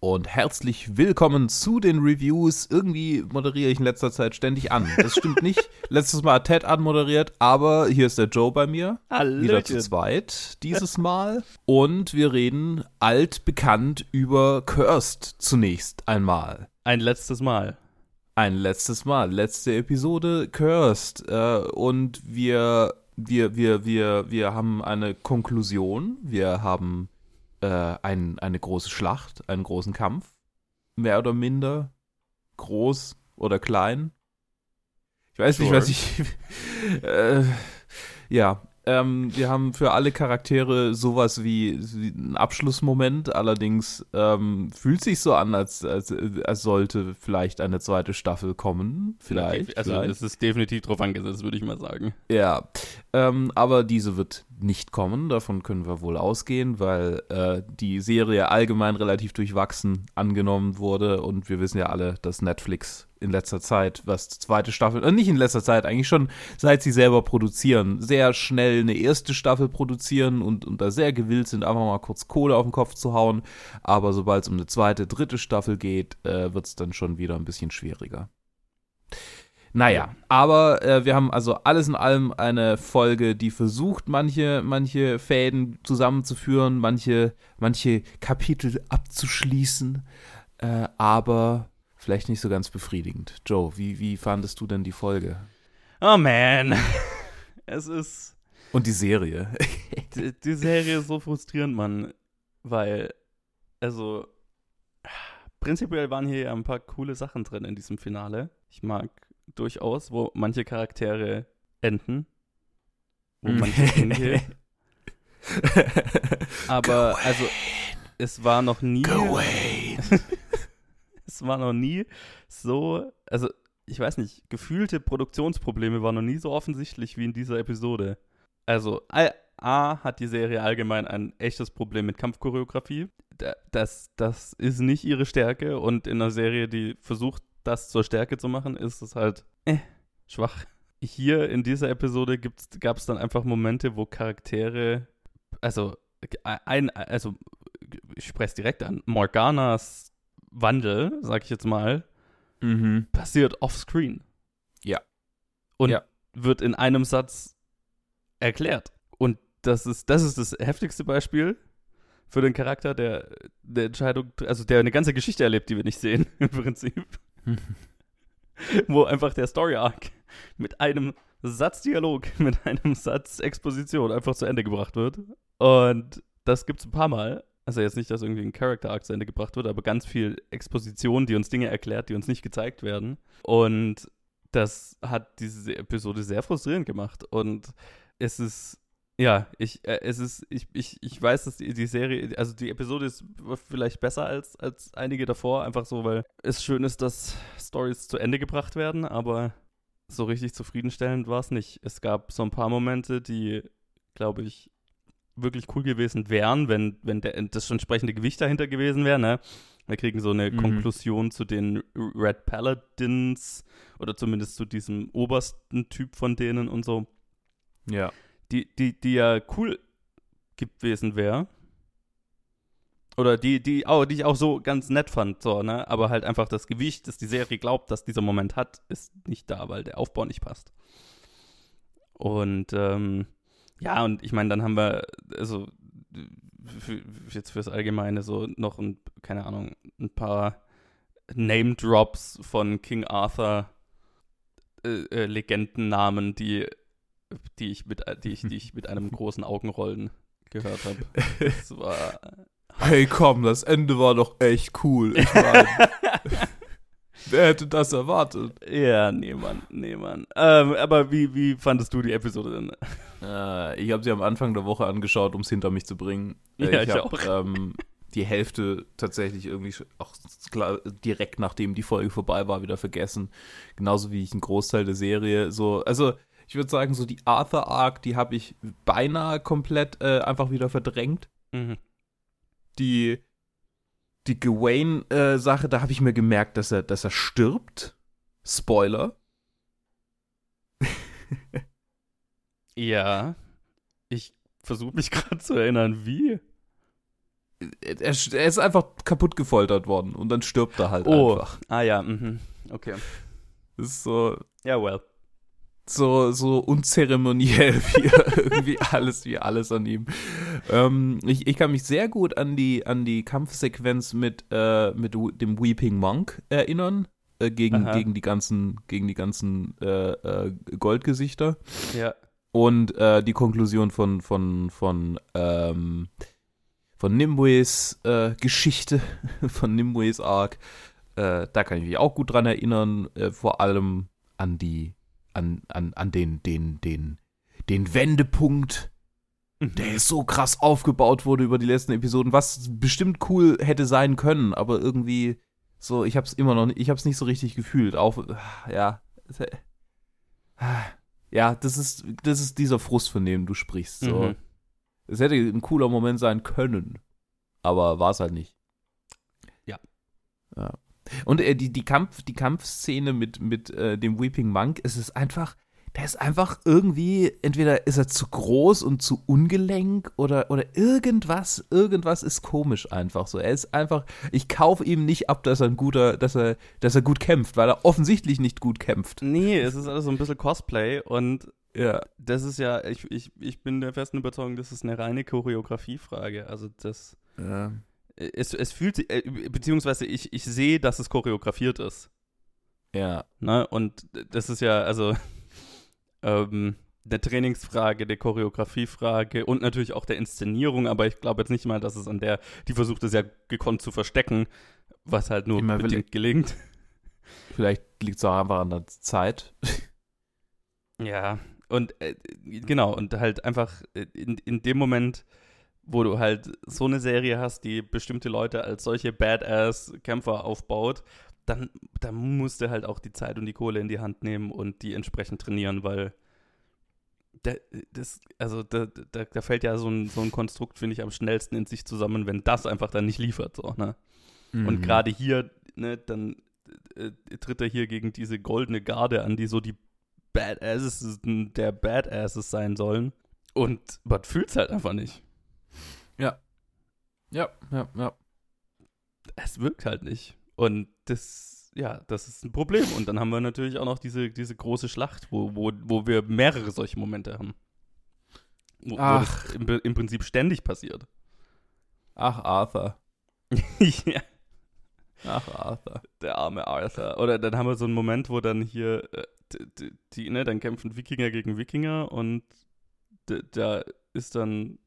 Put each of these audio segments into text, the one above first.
Und herzlich willkommen zu den Reviews. Irgendwie moderiere ich in letzter Zeit ständig an. Das stimmt nicht. Letztes Mal hat Ted anmoderiert, aber hier ist der Joe bei mir. Hallo. Wieder zu zweit dieses Mal. Und wir reden altbekannt über Cursed zunächst einmal. Ein letztes Mal. Ein letztes Mal. Letzte Episode Cursed. Äh, und wir, wir, wir, wir, wir haben eine Konklusion. Wir haben äh, ein, eine große Schlacht, einen großen Kampf. Mehr oder minder. Groß oder klein. Ich weiß nicht, Sure. was ich. äh, ja, ähm, wir haben für alle Charaktere sowas wie, wie einen Abschlussmoment. Allerdings ähm, fühlt sich so an, als, als, als sollte vielleicht eine zweite Staffel kommen. Vielleicht. Also vielleicht. es ist definitiv drauf angesetzt, würde ich mal sagen. Ja, ähm, aber diese wird nicht kommen, davon können wir wohl ausgehen, weil äh, die Serie allgemein relativ durchwachsen angenommen wurde und wir wissen ja alle, dass Netflix in letzter Zeit, was zweite Staffel, äh, nicht in letzter Zeit, eigentlich schon seit sie selber produzieren, sehr schnell eine erste Staffel produzieren und, und da sehr gewillt sind, einfach mal kurz Kohle auf den Kopf zu hauen, aber sobald es um eine zweite, dritte Staffel geht, äh, wird es dann schon wieder ein bisschen schwieriger. Naja, aber äh, wir haben also alles in allem eine Folge, die versucht, manche, manche Fäden zusammenzuführen, manche, manche Kapitel abzuschließen, äh, aber vielleicht nicht so ganz befriedigend. Joe, wie, wie fandest du denn die Folge? Oh man. Es ist. Und die Serie? Die, die Serie ist so frustrierend, Mann. Weil, also. Prinzipiell waren hier ja ein paar coole Sachen drin in diesem Finale. Ich mag durchaus, wo manche Charaktere enden. Wo manche hingehen. Aber, also, es war noch nie. Wayne. War noch nie so, also ich weiß nicht, gefühlte Produktionsprobleme waren noch nie so offensichtlich wie in dieser Episode. Also A, hat die Serie allgemein ein echtes Problem mit Kampfchoreografie. Da- Das, das ist nicht ihre Stärke und in einer Serie, die versucht, das zur Stärke zu machen, ist es halt äh, schwach. Hier in dieser Episode gab es dann einfach Momente, wo Charaktere, also ein, also ich spreche es direkt an, Morganas Wandel, sag ich jetzt mal, mhm. passiert offscreen. Ja. Und Ja. wird in einem Satz erklärt. Und das ist, das ist das heftigste Beispiel für den Charakter, der der Entscheidung, also der eine ganze Geschichte erlebt, die wir nicht sehen, im Prinzip. Wo einfach der Story Arc mit einem Satz Dialog, mit einem Satz Exposition einfach zu Ende gebracht wird. Und das gibt's ein paar Mal. Also jetzt nicht, dass irgendwie ein Character Arc zu Ende gebracht wird, aber ganz viel Exposition, die uns Dinge erklärt, die uns nicht gezeigt werden. Und das hat diese Episode sehr frustrierend gemacht. Und es ist, ja, ich, äh, es ist, ich, ich, ich weiß, dass die, die Serie, also die Episode ist vielleicht besser als, als einige davor, einfach so, weil es schön ist, dass Stories zu Ende gebracht werden, aber so richtig zufriedenstellend war es nicht. Es gab so ein paar Momente, die, glaube ich, wirklich cool gewesen wären, wenn, wenn der, das entsprechende Gewicht dahinter gewesen wäre, ne? Wir kriegen so eine Mhm. Konklusion zu den Red Paladins oder zumindest zu diesem obersten Typ von denen und so, Ja. die, die, die ja cool gewesen wäre. Oder die, die, auch, die ich auch so ganz nett fand, so, ne? Aber halt einfach das Gewicht, das die Serie glaubt, dass dieser Moment hat, ist nicht da, weil der Aufbau nicht passt. Und ähm, ja, und ich meine, dann haben wir, also für, jetzt fürs Allgemeine so noch ein, keine Ahnung, ein paar Name Drops von King Arthur äh, äh, Legendennamen, die, die ich mit, die ich, die ich mit einem großen Augenrollen gehört habe. Das war Hey, komm, das Ende war doch echt cool. Ich meine, wer hätte das erwartet? ja, nee, Mann, nee, Mann. Ähm, aber wie, wie fandest du die Episode denn? Äh, ich habe sie am Anfang der Woche angeschaut, um es hinter mich zu bringen. Äh, Ja, ich hab, auch. Ähm, die Hälfte tatsächlich irgendwie auch klar, direkt nachdem die Folge vorbei war, wieder vergessen. Genauso wie ich einen Großteil der Serie so, also ich würde sagen, so die Arthur Arc, die habe ich beinahe komplett äh, einfach wieder verdrängt. Mhm. Die, die Gawain-Sache, da habe ich mir gemerkt, dass er, dass er stirbt. Spoiler. Ja, ich versuche mich gerade zu erinnern, wie. er, er ist einfach kaputt gefoltert worden und dann stirbt er halt Oh. einfach. Ah ja, mhm. Okay. Das ist so, Ja, well. So, so unzeremoniell wie irgendwie alles, wie alles an ihm. Ähm, ich, ich kann mich sehr gut an die, an die Kampfsequenz mit, äh, mit dem Weeping Monk erinnern. Äh, gegen, Aha. gegen die ganzen, gegen die ganzen äh, äh, Goldgesichter. Ja. Und äh, die Konklusion von, von, von, ähm, von Nimbues Geschichte, von Nimbues Arc, da kann ich mich auch gut dran erinnern, vor allem an die, an, an, an den, den, den, den Wendepunkt, der so krass aufgebaut wurde über die letzten Episoden, was bestimmt cool hätte sein können, aber irgendwie so, ich hab's immer noch nicht, ich hab's nicht so richtig gefühlt, auch, ja, ja, das ist, das ist dieser Frust, von dem du sprichst. So. Mhm. Es hätte ein cooler Moment sein können, aber war es halt nicht. Ja. ja. Und äh, die, die, Kampf, die Kampfszene mit, mit äh, dem Weeping Monk, es ist einfach, der ist einfach irgendwie, entweder ist er zu groß und zu ungelenk oder, oder irgendwas, irgendwas ist komisch einfach so. Er ist einfach, ich kaufe ihm nicht ab, dass er ein guter, dass er, dass er gut kämpft, weil er offensichtlich nicht gut kämpft. Nee, es ist alles so ein bisschen Cosplay und Ja. das ist ja, ich, ich, ich bin der festen Überzeugung, das ist eine reine Choreografiefrage. Also das, Ja. Es, es fühlt sich, äh, beziehungsweise ich, ich sehe, dass es choreografiert ist. Ja. Ne? Und das ist ja, also, ähm, der Trainingsfrage, der Choreografiefrage und natürlich auch der Inszenierung, aber ich glaube jetzt nicht mal, dass es an der, die versucht es ja gekonnt zu verstecken, was halt nur Immer bedingt gelingt. Vielleicht liegt es auch einfach an der Zeit. Ja, und äh, genau, und halt einfach äh, in, in dem Moment, wo du halt so eine Serie hast, die bestimmte Leute als solche Badass-Kämpfer aufbaut, dann, dann musst du halt auch die Zeit und die Kohle in die Hand nehmen und die entsprechend trainieren, weil da, das, also da, da, da fällt ja so ein, so ein Konstrukt, finde ich, am schnellsten in sich zusammen, wenn das einfach dann nicht liefert. So, ne? Mhm. Und gerade hier, ne, dann äh, tritt er hier gegen diese goldene Garde an, die so die Badasses der Badasses sein sollen. Und man fühlt's halt einfach nicht. Ja, ja, ja. Es wirkt halt nicht. Und das, ja, das ist ein Problem. Und dann haben wir natürlich auch noch diese, diese große Schlacht, wo, wo, wo wir mehrere solche Momente haben. Wo, wo Ach. das im, im Prinzip ständig passiert. Ach, Arthur. ja. Ach, Arthur. Der arme Arthur. Oder dann haben wir so einen Moment, wo dann hier, äh, d- d- die, ne, dann kämpfen Wikinger gegen Wikinger und da ist dann,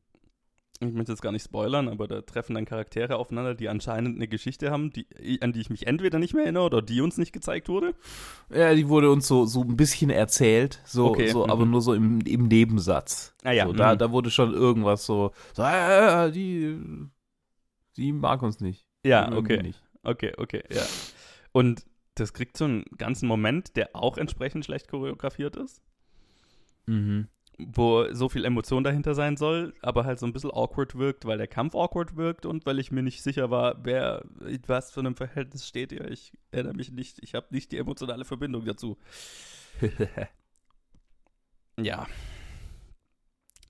ich möchte jetzt gar nicht spoilern, aber da treffen dann Charaktere aufeinander, die anscheinend eine Geschichte haben, die, an die ich mich entweder nicht mehr erinnere oder die uns nicht gezeigt wurde. Ja, die wurde uns so, so ein bisschen erzählt, so, Okay, so mhm. aber nur so im, im Nebensatz. Ah ja, so, da, mhm. da wurde schon irgendwas so, so äh, die, die mag uns nicht. Ja, okay. Nicht. Okay, okay, ja. Und das kriegt so einen ganzen Moment, der auch entsprechend schlecht choreografiert ist. Mhm. Wo so viel Emotion dahinter sein soll, aber halt so ein bisschen awkward wirkt, weil der Kampf awkward wirkt und weil ich mir nicht sicher war, wer, was für einem Verhältnis steht ihr. Ich erinnere mich nicht, ich habe nicht die emotionale Verbindung dazu. Ja.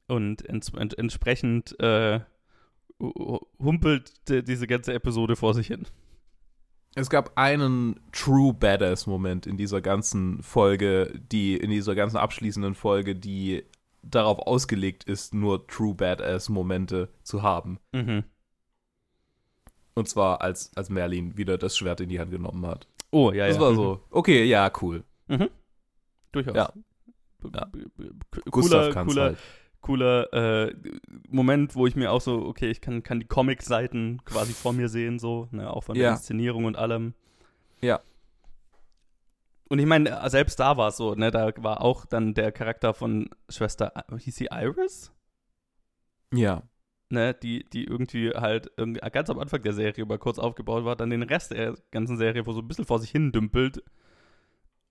Und ents ent entsprechend äh, hu- humpelt die- diese ganze Episode vor sich hin. Es gab einen True Badass-Moment in dieser ganzen Folge, die, in dieser ganzen abschließenden Folge, die darauf ausgelegt ist, nur True Badass-Momente zu haben. Mhm. Und zwar, als, als Merlin wieder das Schwert in die Hand genommen hat. Oh, ja, das ja. war mhm. so, okay, ja, cool. Mhm. Durchaus. Ja. Ja. Cooler, cooler, halt. cooler äh, Moment, wo ich mir auch so, okay, ich kann, kann die Comic-Seiten quasi vor mir sehen, so, ne, auch von der Ja. Inszenierung und allem. Ja. Und ich meine, selbst da war es so, ne, da war auch dann der Charakter von Schwester, hieß sie Iris? Ja. Ne, die, die irgendwie halt irgendwie ganz am Anfang der Serie mal kurz aufgebaut war, dann den Rest der ganzen Serie, wo so ein bisschen vor sich hin dümpelt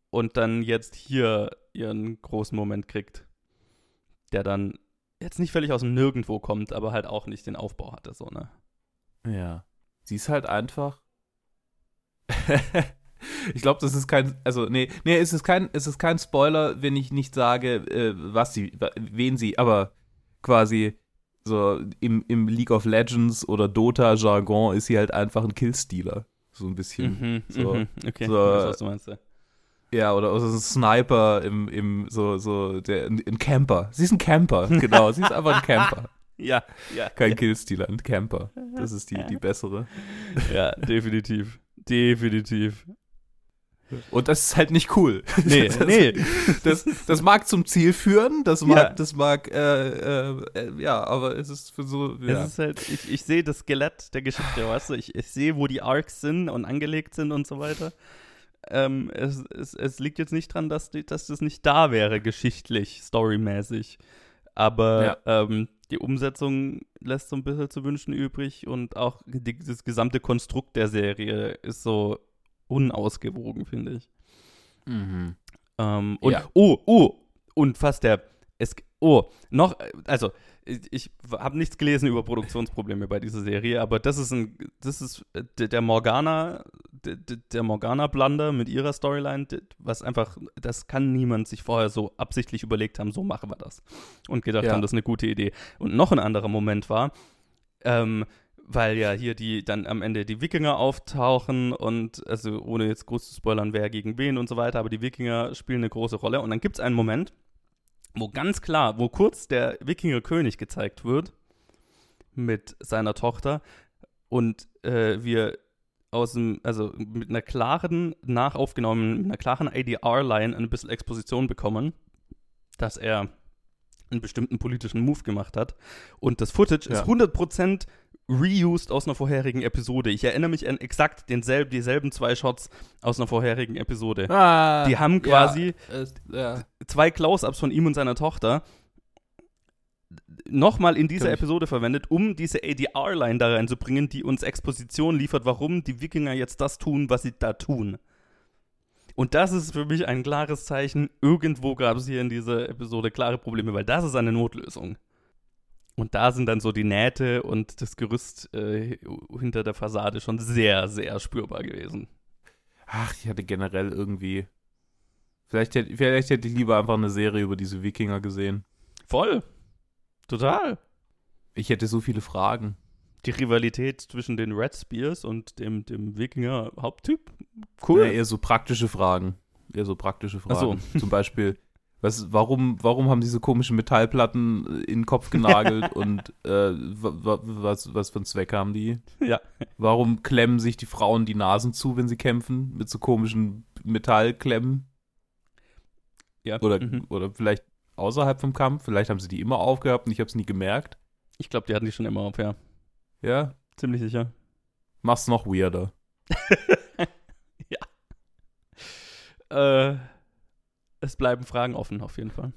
und dann jetzt hier ihren großen Moment kriegt, der dann jetzt nicht völlig aus dem Nirgendwo kommt, aber halt auch nicht den Aufbau hatte, so, ne? Ja. Sie ist halt einfach. ich glaube, das ist kein, also nee, nee, es ist kein, es ist kein Spoiler, wenn ich nicht sage, äh, was sie, wen sie, aber quasi, so im, im League of Legends oder Dota-Jargon ist sie halt einfach ein Killstealer. So ein bisschen. Mhm, so, mhm, okay, so, was du meinst. Ja. Ja, oder, oder so ein Sniper im, im so, so, der, ein, Camper. Sie ist ein Camper, genau. sie ist einfach ein Camper. Ja, ja. Kein Killstealer, ein Camper. Das ist die, die bessere. Ja, definitiv. Definitiv. Und das ist halt nicht cool. Nee, das, nee. Das, das mag zum Ziel führen, das mag, Ja. das mag, äh, äh, äh, ja, aber es ist für so, ja. Es ist halt, ich, ich sehe das Skelett der Geschichte, weißt du? Ich, ich sehe, wo die Arcs sind und angelegt sind und so weiter. Ähm, es, es, es liegt jetzt nicht dran, dass, dass das nicht da wäre, geschichtlich, storymäßig. Aber ähm, die Umsetzung lässt so ein bisschen zu wünschen übrig und auch die, das gesamte Konstrukt der Serie ist so unausgewogen, finde ich. Mhm. Ähm, und Ja. oh, oh, und fast der es oh, noch also ich, ich habe nichts gelesen über Produktionsprobleme bei dieser Serie, aber das ist ein das ist äh, der, Morgana der, der Morgana Blunder mit ihrer Storyline, was einfach das kann niemand sich vorher so absichtlich überlegt haben, so machen wir das und gedacht Ja. haben, das ist eine gute Idee. Und noch ein anderer Moment war ähm, weil ja hier die dann am Ende die Wikinger auftauchen und also ohne jetzt groß zu spoilern, wer gegen wen und so weiter, aber die Wikinger spielen eine große Rolle und dann gibt es einen Moment, wo ganz klar, wo kurz der Wikingerkönig gezeigt wird mit seiner Tochter und äh, wir aus dem, also mit einer klaren, nachaufgenommenen, mit einer klaren ADR-Line ein bisschen Exposition bekommen, dass er einen bestimmten politischen Move gemacht hat. Und das Footage Ja. ist 100% reused aus einer vorherigen Episode. Ich erinnere mich an exakt denselben, dieselben zwei Shots aus einer vorherigen Episode. Ah, Die haben quasi Ja, es- ja. zwei Close-Ups von ihm und seiner Tochter nochmal in dieser. Episode verwendet, um diese ADR-Line da reinzubringen, die uns Exposition liefert, warum die Wikinger jetzt das tun, was sie da tun. Und das ist für mich ein klares Zeichen, irgendwo gab es hier in dieser Episode klare Probleme, weil das ist eine Notlösung. Und da sind dann so die Nähte und das Gerüst äh, hinter der Fassade schon sehr, sehr spürbar gewesen. Ach, ich hatte generell irgendwie. Vielleicht hätte, vielleicht hätte ich lieber einfach eine Serie über diese Wikinger gesehen. Voll. Total. Ich hätte so viele Fragen. die Rivalität zwischen den Red Spears und dem, dem Wikinger-Haupttyp. Ja, Cool. eher so praktische Fragen. Eher so praktische Ach so. Fragen. Zum Beispiel, was, warum, warum haben diese komischen Metallplatten äh, in den Kopf genagelt und äh, wa, wa, was, was für einen Zweck haben die? Ja. Warum klemmen sich die Frauen die Nasen zu, wenn sie kämpfen? Mit so komischen Metallklemmen? ja. Oder, mhm. oder vielleicht außerhalb vom Kampf? Vielleicht haben sie die immer aufgehabt und ich habe es nie gemerkt. Ich glaube, die hatten die schon immer auf, ja. Ja? Ziemlich sicher. Mach's noch weirder. Äh, es bleiben Fragen offen, auf jeden Fall.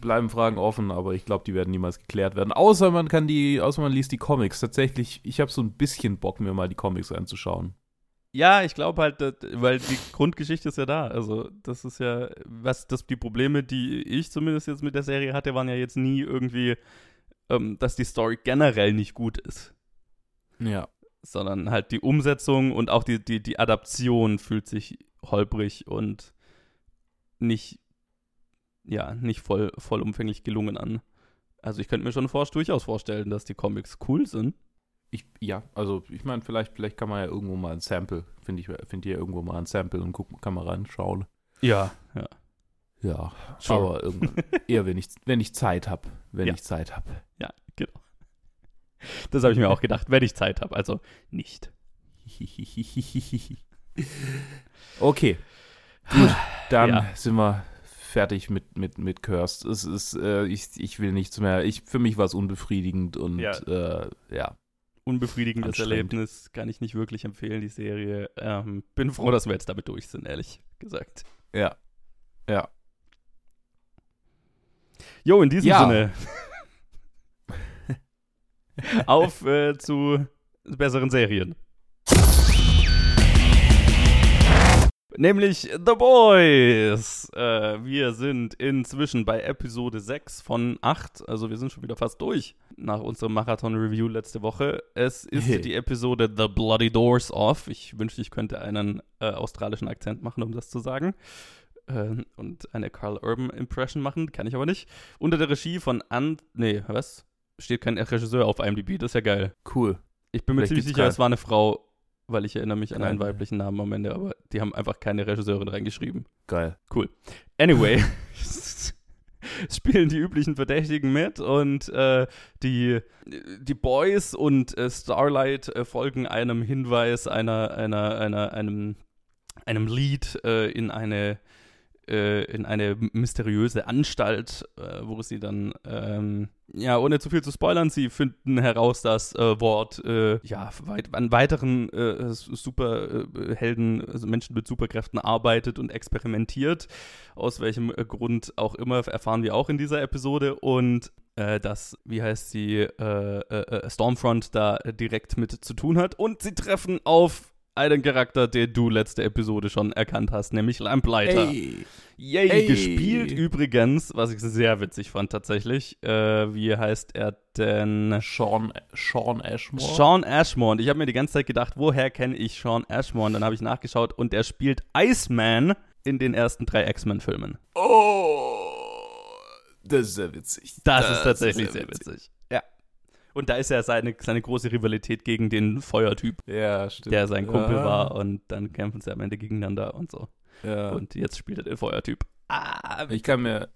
bleiben Fragen offen, aber ich glaube, die werden niemals geklärt werden. Außer man kann die, außer man liest die Comics. Tatsächlich, ich habe so ein bisschen Bock, mir mal die Comics anzuschauen. Ja, ich glaube halt, weil die Grundgeschichte ist ja da. Also, das ist ja, was das die Probleme, die ich zumindest jetzt mit der Serie hatte, waren ja jetzt nie irgendwie, ähm, dass die Story generell nicht gut ist. Ja. sondern halt die Umsetzung und auch die, die, die Adaption fühlt sich holprig und nicht, ja, nicht voll, vollumfänglich gelungen an. Also ich könnte mir schon vor, durchaus vorstellen, dass die Comics cool sind. Ich, ja, also ich meine, vielleicht, vielleicht kann man ja irgendwo mal ein Sample, finde ich, finde ich ja irgendwo mal ein Sample und guck, kann man reinschauen. Ja, ja. Ja, Sure. aber irgendwann, eher wenn ich, wenn ich Zeit habe, wenn Ja. ich Zeit habe. Ja, genau. Das habe ich mir auch gedacht, wenn ich Zeit habe. Also nicht. okay, gut, dann Ja. sind wir fertig mit, mit, mit Cursed. Es ist, äh, ich, ich will nichts mehr. Ich, für mich war es unbefriedigend und Ja. äh, ja. Unbefriedigendes. Erlebnis, kann ich nicht wirklich empfehlen, die Serie. Ähm, bin froh, dass wir jetzt damit durch sind, ehrlich gesagt. Ja. Ja. Jo, in diesem Ja. Sinne. Auf äh, zu besseren Serien. Nämlich The Boys. Äh, wir sind inzwischen bei Episode 6 von 8. Also wir sind schon wieder fast durch nach unserem Marathon-Review letzte Woche. Es ist Hey. die Episode The Bloody Doors Off. Ich wünschte, ich könnte einen äh, australischen Akzent machen, um das zu sagen. Äh, und eine Carl Urban Impression machen, kann ich aber nicht. Unter der Regie von An... Nee, was? steht kein Regisseur auf IMDb, das ist ja geil. Cool. Ich bin mir Vielleicht ziemlich sicher, es war eine Frau, weil ich erinnere mich an einen Geil. weiblichen Namen am Ende, aber die haben einfach keine Regisseurin reingeschrieben. Geil. Anyway, es spielen die üblichen Verdächtigen mit und äh, die, die Boys und äh, Starlight äh, folgen einem Hinweis einer, einer, einer, einem, einem Lied äh, in eine äh, in eine mysteriöse Anstalt, äh, wo sie dann, ähm, ja, ohne zu viel zu spoilern, sie finden heraus, dass äh, Ward äh, ja, weit, an weiteren äh, Superhelden, also Menschen mit Superkräften arbeitet und experimentiert. Aus welchem äh, Grund auch immer, erfahren wir auch in dieser Episode. Und äh, dass, wie heißt sie, äh, äh, äh, Stormfront da äh, direkt mit zu tun hat. Und sie treffen auf einen Charakter, den du letzte Episode schon erkannt hast, nämlich Lamplighter. Ey. Yay, Ey. gespielt übrigens, was ich sehr witzig fand tatsächlich. Äh, wie heißt er denn? Sean, Sean Ashmore. Sean Ashmore. Und ich habe mir die ganze Zeit gedacht, woher kenne ich Sean Ashmore? Und dann habe ich nachgeschaut und er spielt Iceman in den ersten drei X-Men-Filmen. Oh. Das ist sehr witzig. Das, ist tatsächlich sehr witzig. Ja. Und da ist ja seine, seine große Rivalität gegen den Feuertyp, Ja, stimmt. der sein Kumpel ja. war. Und dann kämpfen sie am Ende gegeneinander und so. Ja. Und jetzt spielt er den Feuertyp. Ah, Ich kann mir,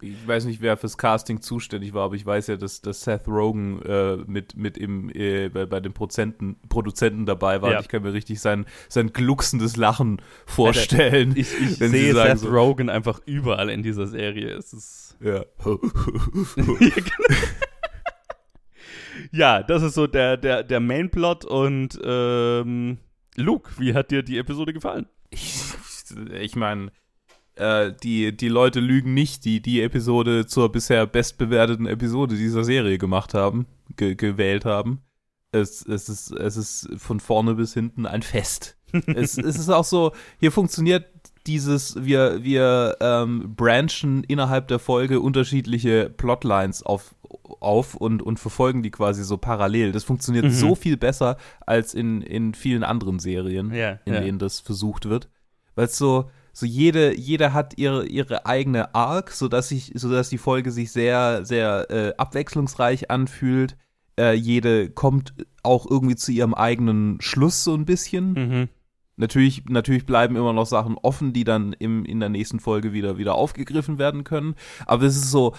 ich weiß nicht, wer fürs Casting zuständig war, aber ich weiß ja, dass, dass Seth Rogen äh, mit, mit im, äh, bei, bei den Prozenten, Produzenten dabei war. Ja. Ich kann mir richtig sein, sein glucksendes Lachen vorstellen. ich, ich wenn sie sehe sagen Seth so- Rogen einfach überall in dieser Serie. Es ist ja. ja, das ist so der, der, der Mainplot und ähm, Luke, wie hat dir die Episode gefallen? ich ich meine, äh, die, die Leute lügen nicht, die die Episode zur bisher bestbewerteten Episode dieser Serie gemacht haben, ge gewählt haben. Es, es, ist, es ist von vorne bis hinten ein Fest. es, es ist auch so, hier funktioniert dieses, wir, wir ähm, branchen innerhalb der Folge unterschiedliche Plotlines auf, auf und, und verfolgen die quasi so parallel. Das funktioniert Mhm. so viel besser als in, in vielen anderen Serien Ja, in ja. denen das versucht wird. Weil es so, so jede, jeder hat ihre, ihre eigene Arc, sodass sich, sodass die Folge sich sehr, sehr äh, abwechslungsreich anfühlt. Äh, jede kommt auch irgendwie zu ihrem eigenen Schluss so ein bisschen. Mhm. Natürlich, natürlich bleiben immer noch Sachen offen, die dann im, in der nächsten Folge wieder, wieder aufgegriffen werden können. Aber es ist so,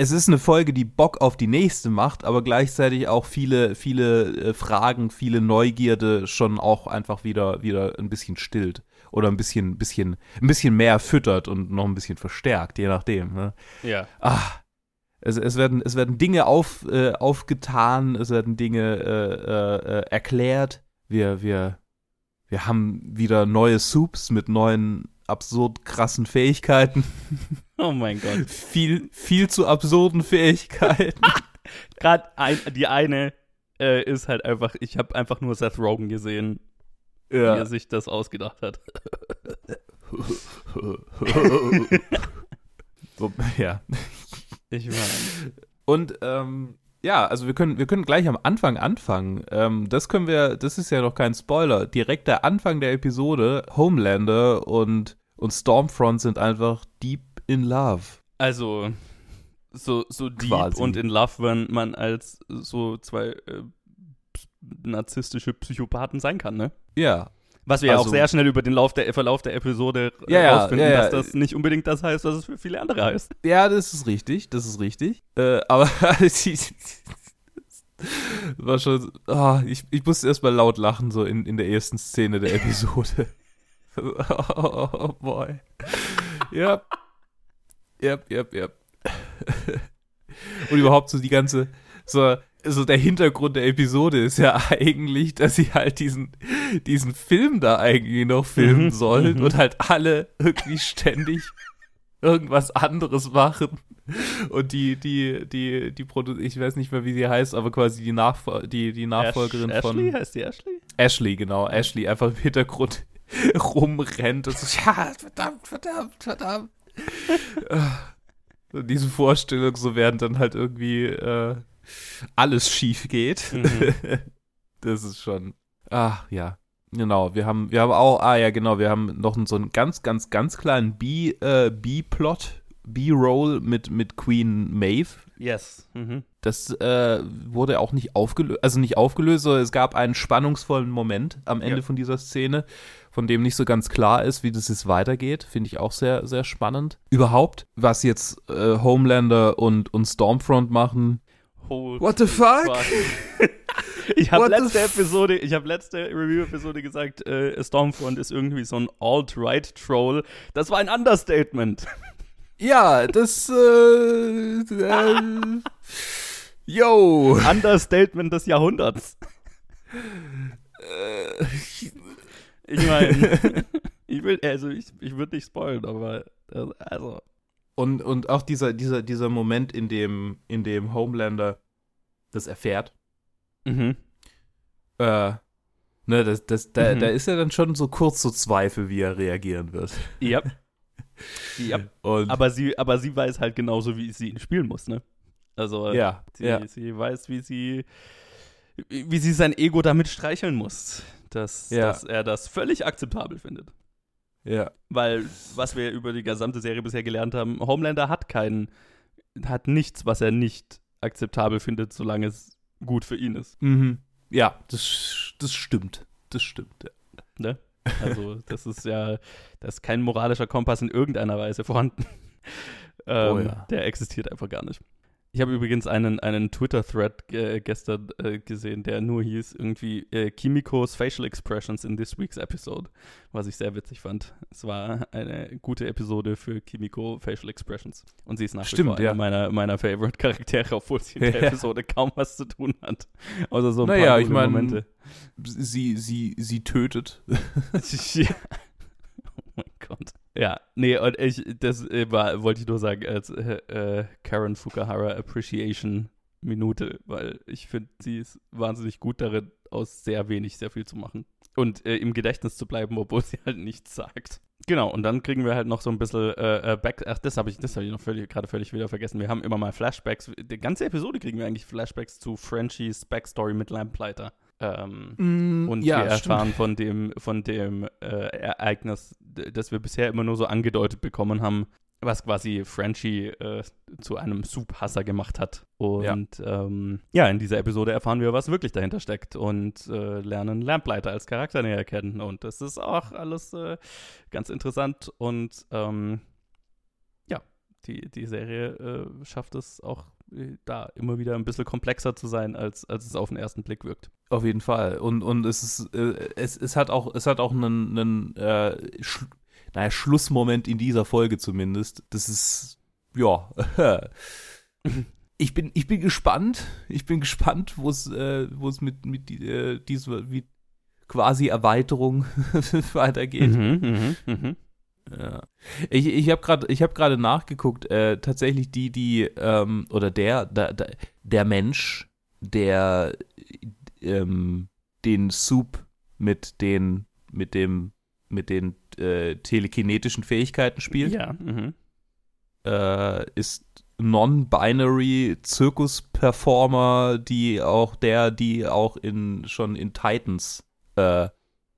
es ist eine Folge, die Bock auf die nächste macht, aber gleichzeitig auch viele, viele äh, Fragen, viele Neugierde schon auch einfach wieder, wieder ein bisschen stillt. Oder ein bisschen, bisschen, ein bisschen mehr füttert und noch ein bisschen verstärkt, je nachdem. Ne? Ja. Ah, es, es, werden, es werden Dinge auf, äh, aufgetan, es werden Dinge äh, äh, äh, erklärt. Wir, wir, wir haben wieder neue Soups mit neuen absurd krassen Fähigkeiten. Oh mein Gott. viel, viel zu absurden Fähigkeiten. Gerade ein, die eine äh, ist halt einfach, ich habe einfach nur Seth Rogen gesehen, wie er ja. sich das ausgedacht hat. so, ja. Ich meine. Und ähm, ja, also wir können, wir können gleich am Anfang anfangen. Ähm, das können wir, das ist ja noch kein Spoiler. Direkt der Anfang der Episode, Homelander und, und Stormfront sind einfach deep in love. Also, so, so deep Quasi. und in love, wenn man als so zwei äh, narzisstische Psychopathen sein kann, ne? Ja. Was wir ja auch Also- sehr schnell über den Lauf der, Verlauf der Episode äh, Ja, rausfinden, ja, ja. dass das nicht unbedingt das heißt, was es für viele andere heißt. Ja, das ist richtig, das ist richtig. Äh, aber war schon, ah, ich, ich musste erstmal laut lachen, so in, in der ersten Szene der Episode. oh boy. Yep. Yep, yep, yep. Und überhaupt so die ganze, so, so der Hintergrund der Episode ist ja eigentlich, dass sie halt diesen, diesen Film da eigentlich noch filmen Mhm, sollen mhm. und halt alle irgendwie ständig irgendwas anderes machen. Und die, die, die, die Produ ich weiß nicht mehr, wie sie heißt, aber quasi die, Nachfol die, die Nachfolgerin Ash von Ashley? Heißt die Ashley? Ashley, genau. Ashley einfach im Hintergrund rumrennt und so, ja, verdammt, verdammt, verdammt. und diese Vorstellung, so während dann halt irgendwie äh, alles schief geht. Mhm. das ist schon, ach ja. Genau, wir haben, wir haben auch, ah ja, genau, wir haben noch so einen ganz, ganz, ganz kleinen B, äh, B-Plot, B-Roll mit, mit Queen Maeve. Yes. Mhm. Das äh, wurde auch nicht aufgelöst, also nicht aufgelöst, sondern es gab einen spannungsvollen Moment am Ende Ja. von dieser Szene, von dem nicht so ganz klar ist, wie das jetzt weitergeht. Finde ich auch sehr, sehr spannend. Überhaupt, was jetzt äh, Homelander und, und Stormfront machen. Holy What the fuck? Ich habe letzte Episode, ich habe letzte Review-Episode gesagt, äh, Stormfront ist irgendwie so ein Alt-Right-Troll. Das war ein Understatement. Ja, das, äh, äh, yo. Understatement des Jahrhunderts. Äh, Ich meine, ich will, also ich, ich würde nicht spoilen, aber äh, also. Und, und auch dieser, dieser, dieser Moment, in dem, in dem Homelander das erfährt, Mhm. äh, ne, das, das, da, Mhm. da ist ja dann schon so kurz so Zweifel, wie er reagieren wird. Ja. ja. Und Aber sie, aber sie weiß halt genauso, wie sie ihn spielen muss, ne? Also ja, sie, ja, sie weiß, wie sie, wie sie sein Ego damit streicheln muss, dass, Ja. dass er das völlig akzeptabel findet. ja, Weil, was wir über die gesamte Serie bisher gelernt haben, Homelander hat keinen, hat nichts, was er nicht akzeptabel findet, solange es gut für ihn ist. mhm. ja, das, das stimmt, das stimmt. Ja. Ne? Also, das ist ja, da ist kein moralischer Kompass in irgendeiner Weise vorhanden. ähm, Oh ja. Der existiert einfach gar nicht. Ich habe übrigens einen, einen Twitter-Thread äh, gestern äh, gesehen, der nur hieß irgendwie äh, Kimikos Facial Expressions in this week's episode, was ich sehr witzig fand. Es war eine gute Episode für Kimiko Facial Expressions. Und sie ist nach Stimmt, wie vor ja. einer meiner, meiner Favorite-Charaktere, obwohl sie in der Ja. Episode kaum was zu tun hat. Außer so ein Naja, paar ich mein, Momente. Sie, sie, sie tötet. ja. Oh mein Gott. Ja, nee, und ich, das äh, war, wollte ich nur sagen, als äh, äh, Karen Fukuhara Appreciation Minute, weil ich finde, sie ist wahnsinnig gut darin, aus sehr wenig sehr viel zu machen. Und äh, im Gedächtnis zu bleiben, obwohl sie halt nichts sagt. Genau, und dann kriegen wir halt noch so ein bisschen äh, äh, Back. Ach, das habe ich, das hab ich noch gerade völlig wieder vergessen. Wir haben immer mal Flashbacks. Die ganze Episode kriegen wir eigentlich Flashbacks zu Frenchies Backstory mit Lamplighter. Ähm, und wir erfahren von dem, von dem äh, Ereignis, das wir bisher immer nur so angedeutet bekommen haben, was quasi Frenchie äh, zu einem Soup-Hasser gemacht hat. Und ja. Ähm, ja, in dieser Episode erfahren wir, was wirklich dahinter steckt und äh, lernen Lamplighter als Charakter näher kennen. Und das ist auch alles äh, ganz interessant und ähm, ja, die, die Serie äh, schafft es auch da immer wieder ein bisschen komplexer zu sein, als, als es auf den ersten Blick wirkt. Auf jeden Fall. Und, und es ist, äh, es, es hat auch, es hat auch einen, einen äh, Sch naja, Schlussmoment in dieser Folge zumindest. Das ist, ja. ich bin, ich bin gespannt. Ich bin gespannt, wo es, äh, wo es mit, mit die, äh, dieser, wie quasi Erweiterung weitergeht. Mhm, mh, mh. Ja. Ich, ich habe gerade hab gerade nachgeguckt, äh, tatsächlich die, die, ähm, oder der, der, der, der Mensch, der ähm, den Soup mit den, mit dem, mit den äh, telekinetischen Fähigkeiten spielt, Ja. Mhm. äh, ist Non-Binary Zirkus-Performer, die auch der, die auch in schon in Titans äh,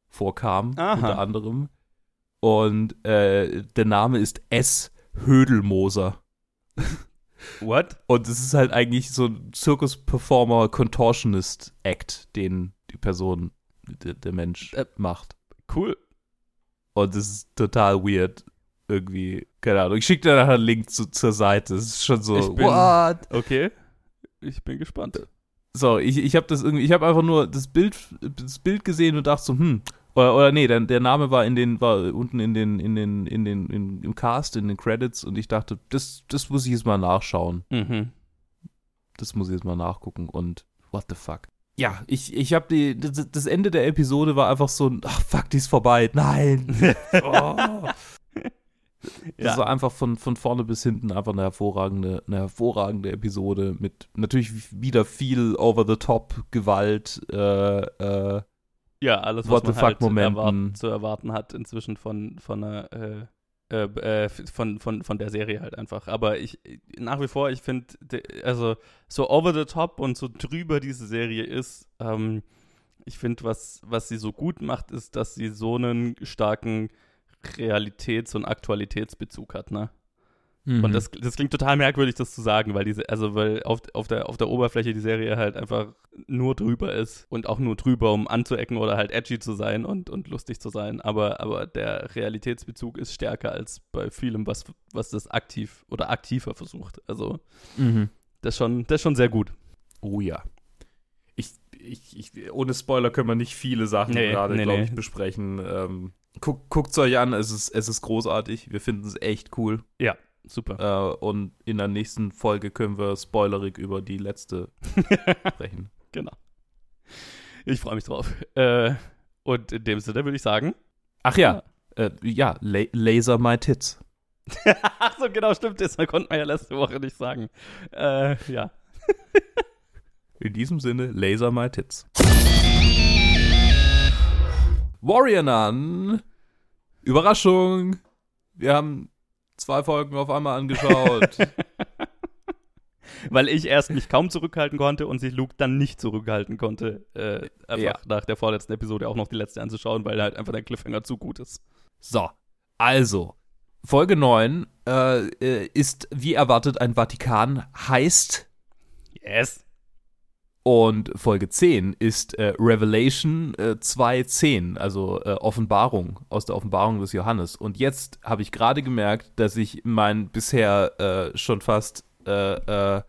vorkam, Aha. unter anderem. Und äh, der Name ist S. Hödelmoser. What? Und es ist halt eigentlich so ein Zirkus-Performer-Contortionist-Act, den die Person, der, der Mensch Äh, macht. Cool. Und es ist total weird. Irgendwie, keine Ahnung. Ich schicke dir nachher einen Link zu, zur Seite. Es ist schon so, Ich bin- what? Okay. Ich bin gespannt. So, ich, ich habe das irgendwie, ich habe einfach nur das Bild, das Bild gesehen und dachte so, hm, oder, oder nee, der, der Name war in den, war unten in den, in den, in den, in, im Cast, in den Credits und ich dachte, das, das muss ich jetzt mal nachschauen. Mhm. Das muss ich jetzt mal nachgucken und what the fuck. Ja, ich, ich habe die, das, das Ende der Episode war einfach so, ein, ach fuck, die ist vorbei. Nein. Oh. Das Ja. war einfach von, von vorne bis hinten einfach eine hervorragende, eine hervorragende Episode mit natürlich wieder viel Over-the-Top-Gewalt, äh, äh, Ja, alles, was What man halt erwarten, zu erwarten hat inzwischen von, von einer äh, äh, äh, von, von, von der Serie halt einfach. Aber ich nach wie vor, ich finde, also so over the top und so drüber diese Serie ist, ähm, ich finde, was, was sie so gut macht, ist, dass sie so einen starken Realitäts- und Aktualitätsbezug hat, ne? Mhm. Und das, das klingt total merkwürdig, das zu sagen, weil diese, also weil auf, auf, der, auf der Oberfläche die Serie halt einfach nur drüber ist und auch nur drüber, um anzuecken oder halt edgy zu sein und, und lustig zu sein. Aber, aber der Realitätsbezug ist stärker als bei vielem, was, was das aktiv oder aktiver versucht. Also mhm. das, schon, das ist schon sehr gut. Oh ja. Ich, ich, ich, ohne Spoiler können wir nicht viele Sachen nee, gerade, nee, glaube nee. ich, besprechen. Ähm, guckt es euch an, es ist, es ist großartig. Wir finden es echt cool. Ja, Super. Äh, und in der nächsten Folge können wir spoilerig über die letzte sprechen. Genau. Ich freue mich drauf. Äh, und in dem Sinne würde ich sagen. Ach ja, ja, äh, ja La Laser My Tits. Ach so, genau, stimmt. Das konnte man ja letzte Woche nicht sagen. Äh, ja. in diesem Sinne, Laser My Tits. Warrior Nun. Überraschung. Wir haben zwei Folgen auf einmal angeschaut. Weil ich erst mich kaum zurückhalten konnte und sich Luke dann nicht zurückhalten konnte, äh, einfach ja. nach der vorletzten Episode auch noch die letzte anzuschauen, weil halt einfach der Cliffhanger zu gut ist. So, also, Folge 9 äh, äh, ist wie erwartet ein Vatikan, heißt. Yes. Und Folge 10 ist äh, Revelation äh, 2.10, also äh, Offenbarung, aus der Offenbarung des Johannes. Und jetzt habe ich gerade gemerkt, dass ich mein bisher äh, schon fast äh, äh,